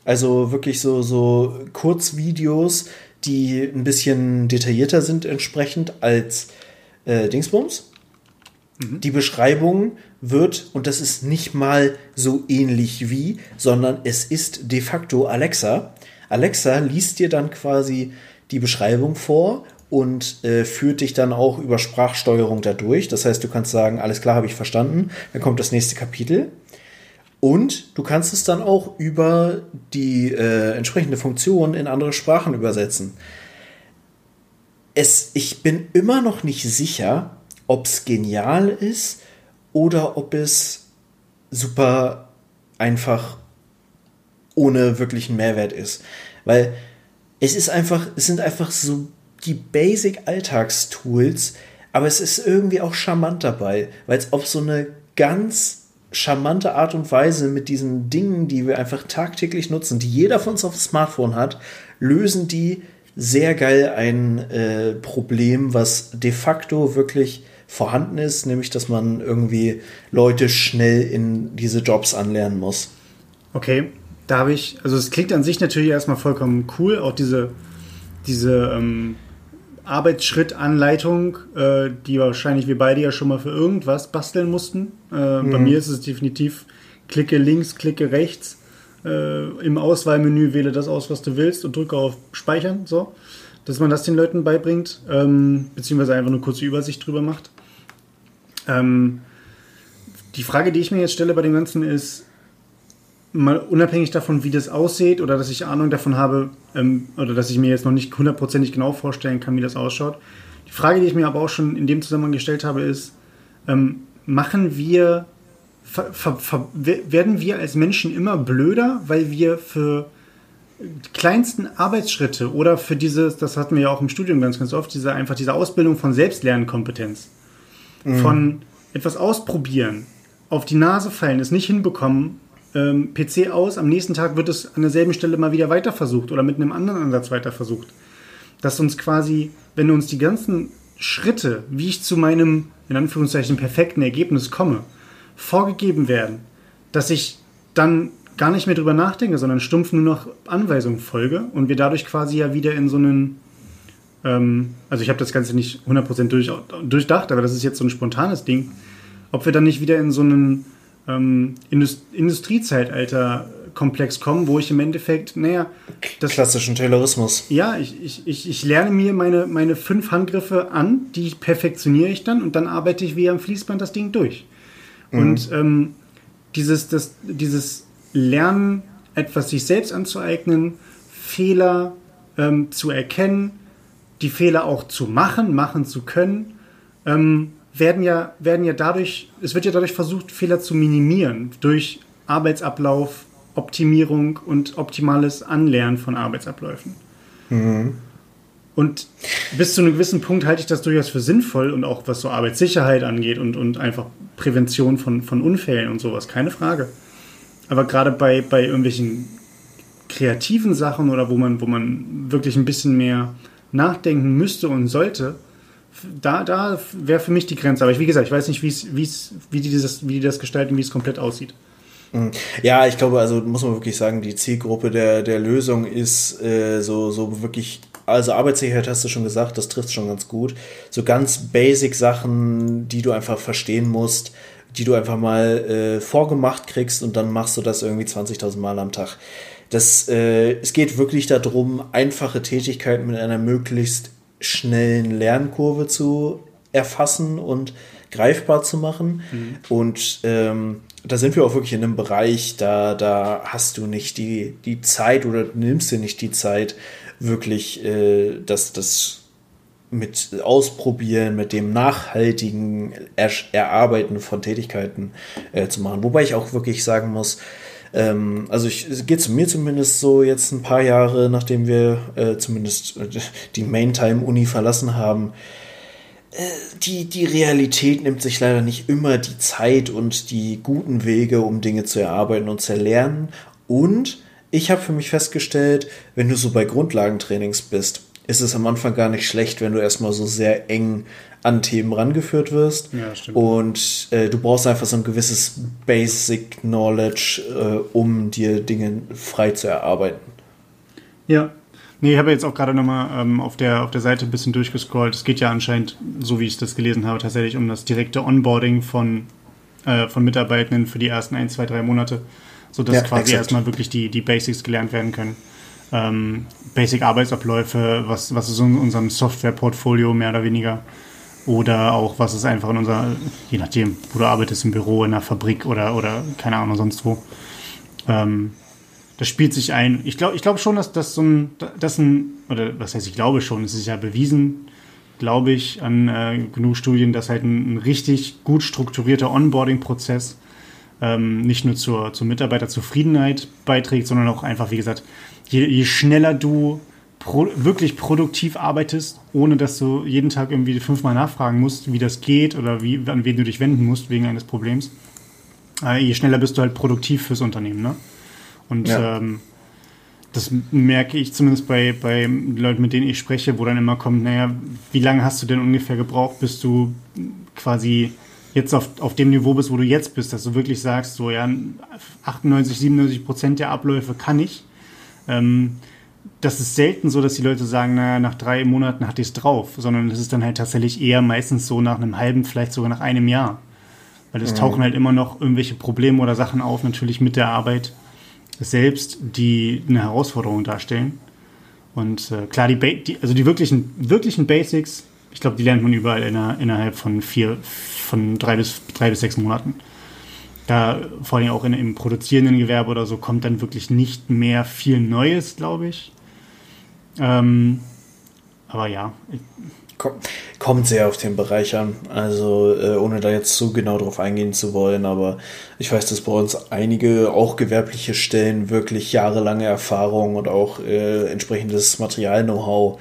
also wirklich so, so Kurzvideos, die ein bisschen detaillierter sind entsprechend als äh, Dingsbums. Mhm. Die Beschreibung wird, und das ist nicht mal so ähnlich wie, sondern es ist de facto Alexa. Alexa liest dir dann quasi die Beschreibung vor und äh, führt dich dann auch über Sprachsteuerung dadurch. Das heißt, du kannst sagen, alles klar, habe ich verstanden. Dann kommt das nächste Kapitel. Und du kannst es dann auch über die äh, entsprechende Funktion in andere Sprachen übersetzen. Es, ich bin immer noch nicht sicher, ob es genial ist oder ob es super einfach ohne wirklichen Mehrwert ist. Weil es ist einfach, es sind einfach so die Basic Alltagstools, aber es ist irgendwie auch charmant dabei, weil es auf so eine ganz charmante Art und Weise mit diesen Dingen, die wir einfach tagtäglich nutzen, die jeder von uns auf dem Smartphone hat, lösen die sehr geil ein äh, Problem, was de facto wirklich vorhanden ist, nämlich dass man irgendwie Leute schnell in diese Jobs anlernen muss. Okay, da habe ich, also es klingt an sich natürlich erstmal vollkommen cool, auch diese, diese ähm, Arbeitsschrittanleitung, äh, die wahrscheinlich wir beide ja schon mal für irgendwas basteln mussten. Äh, mhm. Bei mir ist es definitiv klicke links, klicke rechts. Äh, Im Auswahlmenü wähle das aus, was du willst und drücke auf Speichern, so. Dass man das den Leuten beibringt, ähm, beziehungsweise einfach eine kurze Übersicht drüber macht. Ähm, die Frage, die ich mir jetzt stelle bei dem Ganzen ist, mal unabhängig davon, wie das aussieht oder dass ich Ahnung davon habe ähm, oder dass ich mir jetzt noch nicht hundertprozentig genau vorstellen kann, wie das ausschaut. Die Frage, die ich mir aber auch schon in dem Zusammenhang gestellt habe, ist, ähm, machen wir, ver, ver, ver, werden wir als Menschen immer blöder, weil wir für kleinsten Arbeitsschritte oder für dieses, das hatten wir ja auch im Studium ganz, ganz oft, diese einfach diese Ausbildung von Selbstlernkompetenz, mhm. von etwas ausprobieren, auf die Nase fallen, es nicht hinbekommen ähm, PC aus, am nächsten Tag wird es an derselben Stelle mal wieder weiter versucht oder mit einem anderen Ansatz weiter versucht. Dass uns quasi, wenn uns die ganzen Schritte, wie ich zu meinem, in Anführungszeichen, perfekten Ergebnis komme, vorgegeben werden, dass ich dann gar nicht mehr drüber nachdenke, sondern stumpf nur noch Anweisungen folge und wir dadurch quasi ja wieder in so einen, ähm, also ich habe das Ganze nicht 100% durch, durchdacht, aber das ist jetzt so ein spontanes Ding, ob wir dann nicht wieder in so einen ähm, Indust Industriezeitalter Komplex kommen, wo ich im Endeffekt, naja, das. Klassischen Taylorismus. Ja, ich, ich, ich, ich lerne mir meine, meine fünf Handgriffe an, die perfektioniere ich dann und dann arbeite ich wie am Fließband das Ding durch. Mhm. Und ähm, dieses, das, dieses Lernen, etwas sich selbst anzueignen, Fehler ähm, zu erkennen, die Fehler auch zu machen, machen zu können, ähm, werden ja, werden ja dadurch, es wird ja dadurch versucht, Fehler zu minimieren durch Arbeitsablauf, Optimierung und optimales Anlernen von Arbeitsabläufen. Mhm. Und bis zu einem gewissen Punkt halte ich das durchaus für sinnvoll und auch was so Arbeitssicherheit angeht und, und einfach Prävention von, von Unfällen und sowas, keine Frage. Aber gerade bei, bei irgendwelchen kreativen Sachen oder wo man, wo man wirklich ein bisschen mehr nachdenken müsste und sollte, da, da wäre für mich die Grenze. Aber ich, wie gesagt, ich weiß nicht, wie's, wie's, wie, die das, wie die das gestalten, wie es komplett aussieht. Mhm. Ja, ich glaube, also muss man wirklich sagen, die Zielgruppe der, der Lösung ist äh, so, so wirklich, also Arbeitssicherheit hast du schon gesagt, das trifft schon ganz gut. So ganz basic Sachen, die du einfach verstehen musst, die du einfach mal äh, vorgemacht kriegst und dann machst du das irgendwie 20.000 Mal am Tag. Das, äh, es geht wirklich darum, einfache Tätigkeiten mit einer möglichst schnellen Lernkurve zu erfassen und greifbar zu machen. Mhm. Und ähm, da sind wir auch wirklich in einem Bereich, da, da hast du nicht die, die Zeit oder nimmst dir nicht die Zeit, wirklich äh, das, das mit Ausprobieren, mit dem nachhaltigen er Erarbeiten von Tätigkeiten äh, zu machen. Wobei ich auch wirklich sagen muss, ähm, also ich, es geht zu mir zumindest so jetzt ein paar Jahre, nachdem wir äh, zumindest äh, die Maintime-Uni verlassen haben, äh, die, die Realität nimmt sich leider nicht immer die Zeit und die guten Wege, um Dinge zu erarbeiten und zu erlernen. Und ich habe für mich festgestellt, wenn du so bei Grundlagentrainings bist, ist es am Anfang gar nicht schlecht, wenn du erstmal so sehr eng an Themen rangeführt wirst. Ja, stimmt. Und äh, du brauchst einfach so ein gewisses Basic Knowledge, äh, um dir Dinge frei zu erarbeiten. Ja. Nee, ich habe jetzt auch gerade nochmal ähm, auf, der, auf der Seite ein bisschen durchgescrollt. Es geht ja anscheinend, so wie ich das gelesen habe, tatsächlich um das direkte Onboarding von, äh, von Mitarbeitenden für die ersten ein, zwei, drei Monate, sodass ja, quasi exakt. erstmal wirklich die, die Basics gelernt werden können. Ähm, Basic-Arbeitsabläufe, was, was ist in unserem Software-Portfolio mehr oder weniger oder auch was ist einfach in unserer, je nachdem, wo du arbeitest, im Büro, in der Fabrik oder, oder keine Ahnung, sonst wo. Ähm, das spielt sich ein. Ich glaube ich glaub schon, dass das so ein, das ein, oder was heißt ich glaube schon, es ist ja bewiesen, glaube ich, an äh, genug Studien, dass halt ein, ein richtig gut strukturierter Onboarding-Prozess ähm, nicht nur zur, zur Mitarbeiterzufriedenheit beiträgt, sondern auch einfach, wie gesagt, je, je schneller du pro, wirklich produktiv arbeitest, ohne dass du jeden Tag irgendwie fünfmal nachfragen musst, wie das geht oder wie, an wen du dich wenden musst wegen eines Problems, äh, je schneller bist du halt produktiv fürs Unternehmen. Ne? Und ja. ähm, das merke ich zumindest bei, bei Leuten, mit denen ich spreche, wo dann immer kommt, naja, wie lange hast du denn ungefähr gebraucht, bis du quasi jetzt auf, auf dem Niveau bist, wo du jetzt bist, dass du wirklich sagst, so ja, 98, 97 Prozent der Abläufe kann ich. Ähm, das ist selten so, dass die Leute sagen, naja, nach drei Monaten hatte ich es drauf, sondern es ist dann halt tatsächlich eher meistens so nach einem halben, vielleicht sogar nach einem Jahr. Weil es mhm. tauchen halt immer noch irgendwelche Probleme oder Sachen auf, natürlich mit der Arbeit selbst, die eine Herausforderung darstellen. Und äh, klar, die, die, also die wirklichen, wirklichen Basics, ich glaube, die lernt man überall inner, innerhalb von vier, von drei bis, drei bis sechs Monaten. Da vor allem auch in, im produzierenden Gewerbe oder so kommt dann wirklich nicht mehr viel Neues, glaube ich. Ähm, aber ja. Kommt sehr auf den Bereich an. Also, äh, ohne da jetzt zu genau drauf eingehen zu wollen, aber ich weiß, dass bei uns einige auch gewerbliche Stellen wirklich jahrelange Erfahrung und auch äh, entsprechendes Material-Know-how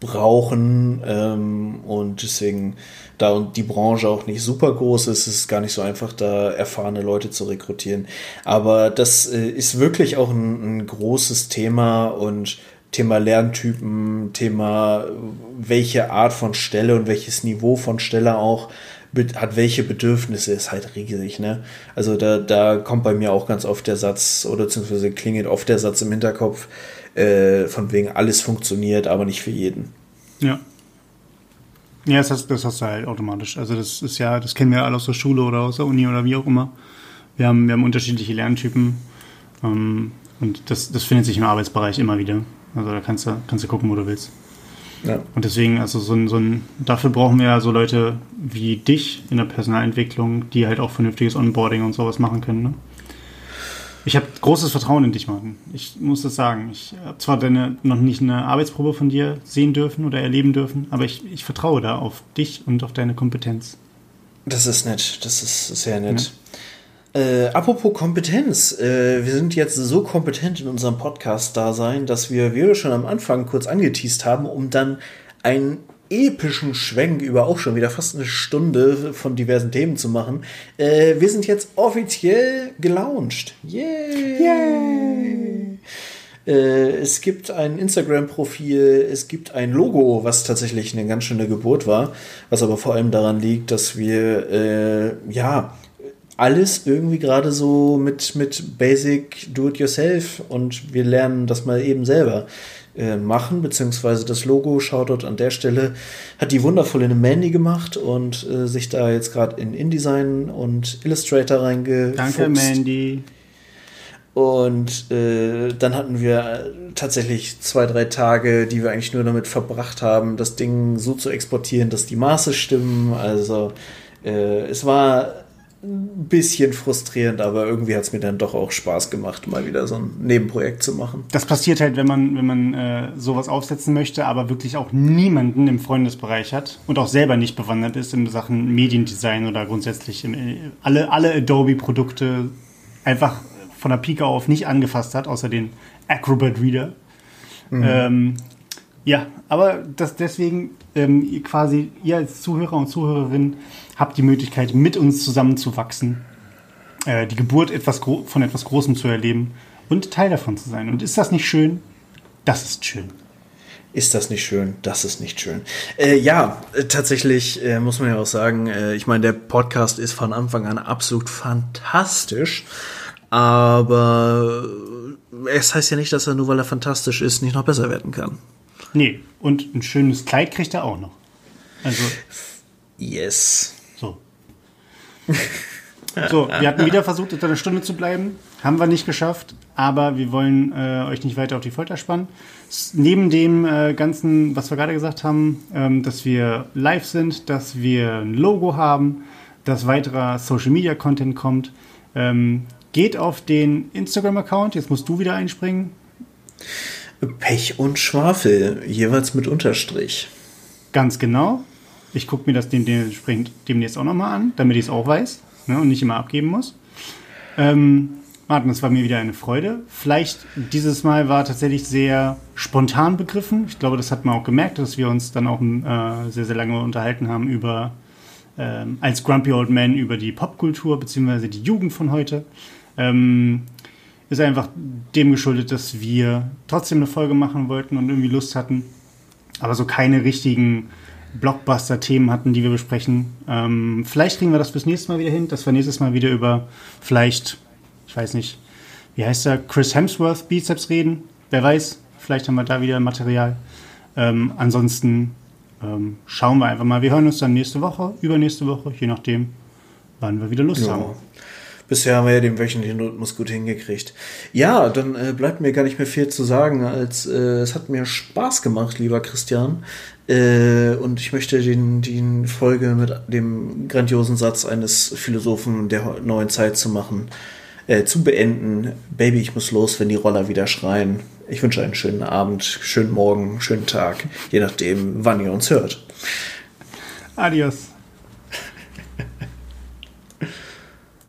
brauchen. Ähm, und deswegen, da die Branche auch nicht super groß ist, ist es gar nicht so einfach, da erfahrene Leute zu rekrutieren. Aber das äh, ist wirklich auch ein, ein großes Thema und Thema Lerntypen, Thema welche Art von Stelle und welches Niveau von Stelle auch hat welche Bedürfnisse, ist halt riesig, ne? Also da, da kommt bei mir auch ganz oft der Satz, oder beziehungsweise klingelt oft der Satz im Hinterkopf, äh, von wegen alles funktioniert, aber nicht für jeden. Ja. Ja, das hast, das hast du halt automatisch. Also das ist ja, das kennen wir alle aus der Schule oder aus der Uni oder wie auch immer. Wir haben, wir haben unterschiedliche Lerntypen Ähm, und das, das findet sich im Arbeitsbereich immer wieder. Also da kannst du, kannst du gucken, wo du willst. Ja. Und deswegen, also so ein, so ein, dafür brauchen wir ja so Leute wie dich in der Personalentwicklung, die halt auch vernünftiges Onboarding und sowas machen können. Ne? Ich habe großes Vertrauen in dich, Martin. Ich muss das sagen. Ich habe zwar deine, noch nicht eine Arbeitsprobe von dir sehen dürfen oder erleben dürfen, aber ich, ich vertraue da auf dich und auf deine Kompetenz. Das ist nett. Das ist sehr nett. Ja. Äh, apropos Kompetenz. Äh, wir sind jetzt so kompetent in unserem Podcast-Dasein, dass wir, wie wir schon am Anfang kurz angeteased haben, um dann einen epischen Schwenk über auch schon wieder fast eine Stunde von diversen Themen zu machen. Äh, wir sind jetzt offiziell gelauncht. Yay! Yay! Äh, es gibt ein Instagram-Profil, es gibt ein Logo, was tatsächlich eine ganz schöne Geburt war, was aber vor allem daran liegt, dass wir äh, ja alles irgendwie gerade so mit, mit Basic Do-it-yourself und wir lernen das mal eben selber äh, machen, beziehungsweise das Logo, Shoutout an der Stelle, hat die wundervolle Mandy gemacht und äh, sich da jetzt gerade in InDesign und Illustrator reingefuchst. Danke, Mandy. Und äh, dann hatten wir tatsächlich zwei, drei Tage, die wir eigentlich nur damit verbracht haben, das Ding so zu exportieren, dass die Maße stimmen. Also äh, es war ein bisschen frustrierend, aber irgendwie hat es mir dann doch auch Spaß gemacht, mal wieder so ein Nebenprojekt zu machen. Das passiert halt, wenn man, wenn man äh, sowas aufsetzen möchte, aber wirklich auch niemanden im Freundesbereich hat und auch selber nicht bewandert ist in Sachen Mediendesign oder grundsätzlich im, äh, alle, alle Adobe-Produkte einfach von der Pike auf nicht angefasst hat, außer den Acrobat Reader. Mhm. Ähm, ja, aber das deswegen ähm, quasi ihr als Zuhörer und Zuhörerin habt die Möglichkeit, mit uns zusammenzuwachsen, äh, die Geburt etwas von etwas Großem zu erleben und Teil davon zu sein. Und ist das nicht schön? Das ist schön. Ist das nicht schön? Das ist nicht schön. Äh, ja, äh, tatsächlich äh, muss man ja auch sagen, äh, ich meine, der Podcast ist von Anfang an absolut fantastisch. Aber es heißt ja nicht, dass er nur weil er fantastisch ist, nicht noch besser werden kann. Nee, und ein schönes Kleid kriegt er auch noch. Also. Yes. So. Wir hatten wieder versucht, unter einer Stunde zu bleiben. Haben wir nicht geschafft, aber wir wollen äh, euch nicht weiter auf die Folter spannen. S neben dem äh, Ganzen, was wir gerade gesagt haben, ähm, dass wir live sind, dass wir ein Logo haben, dass weiterer Social Media Content kommt, ähm, Geht auf den Instagram-Account, jetzt musst du wieder einspringen. Pech und Schwafel, jeweils mit Unterstrich. Ganz genau. Ich gucke mir das dementsprechend demnächst auch nochmal an, damit ich es auch weiß ne, und nicht immer abgeben muss. Ähm, Martin, das war mir wieder eine Freude. Vielleicht dieses Mal war tatsächlich sehr spontan begriffen. Ich glaube, das hat man auch gemerkt, dass wir uns dann auch äh, sehr, sehr lange unterhalten haben über ähm, als Grumpy Old Man über die Popkultur bzw. die Jugend von heute. Ähm, ist einfach dem geschuldet, dass wir trotzdem eine Folge machen wollten und irgendwie Lust hatten, aber so keine richtigen Blockbuster-Themen hatten, die wir besprechen. Ähm, vielleicht kriegen wir das bis nächstes Mal wieder hin, dass wir nächstes Mal wieder über vielleicht, ich weiß nicht, wie heißt der, Chris Hemsworth Bizeps reden. Wer weiß, vielleicht haben wir da wieder Material. Ähm, ansonsten ähm, schauen wir einfach mal. Wir hören uns dann nächste Woche, übernächste Woche, je nachdem, wann wir wieder Lust ja. haben. Bisher haben wir ja den wöchentlichen Rhythmus gut hingekriegt. Ja, dann äh, bleibt mir gar nicht mehr viel zu sagen, als äh, es hat mir Spaß gemacht, lieber Christian. Äh, und ich möchte den, die Folge mit dem grandiosen Satz eines Philosophen der neuen Zeit zu machen, äh, zu beenden. Baby, ich muss los, wenn die Roller wieder schreien. Ich wünsche einen schönen Abend, schönen Morgen, schönen Tag, je nachdem, wann ihr uns hört. Adios.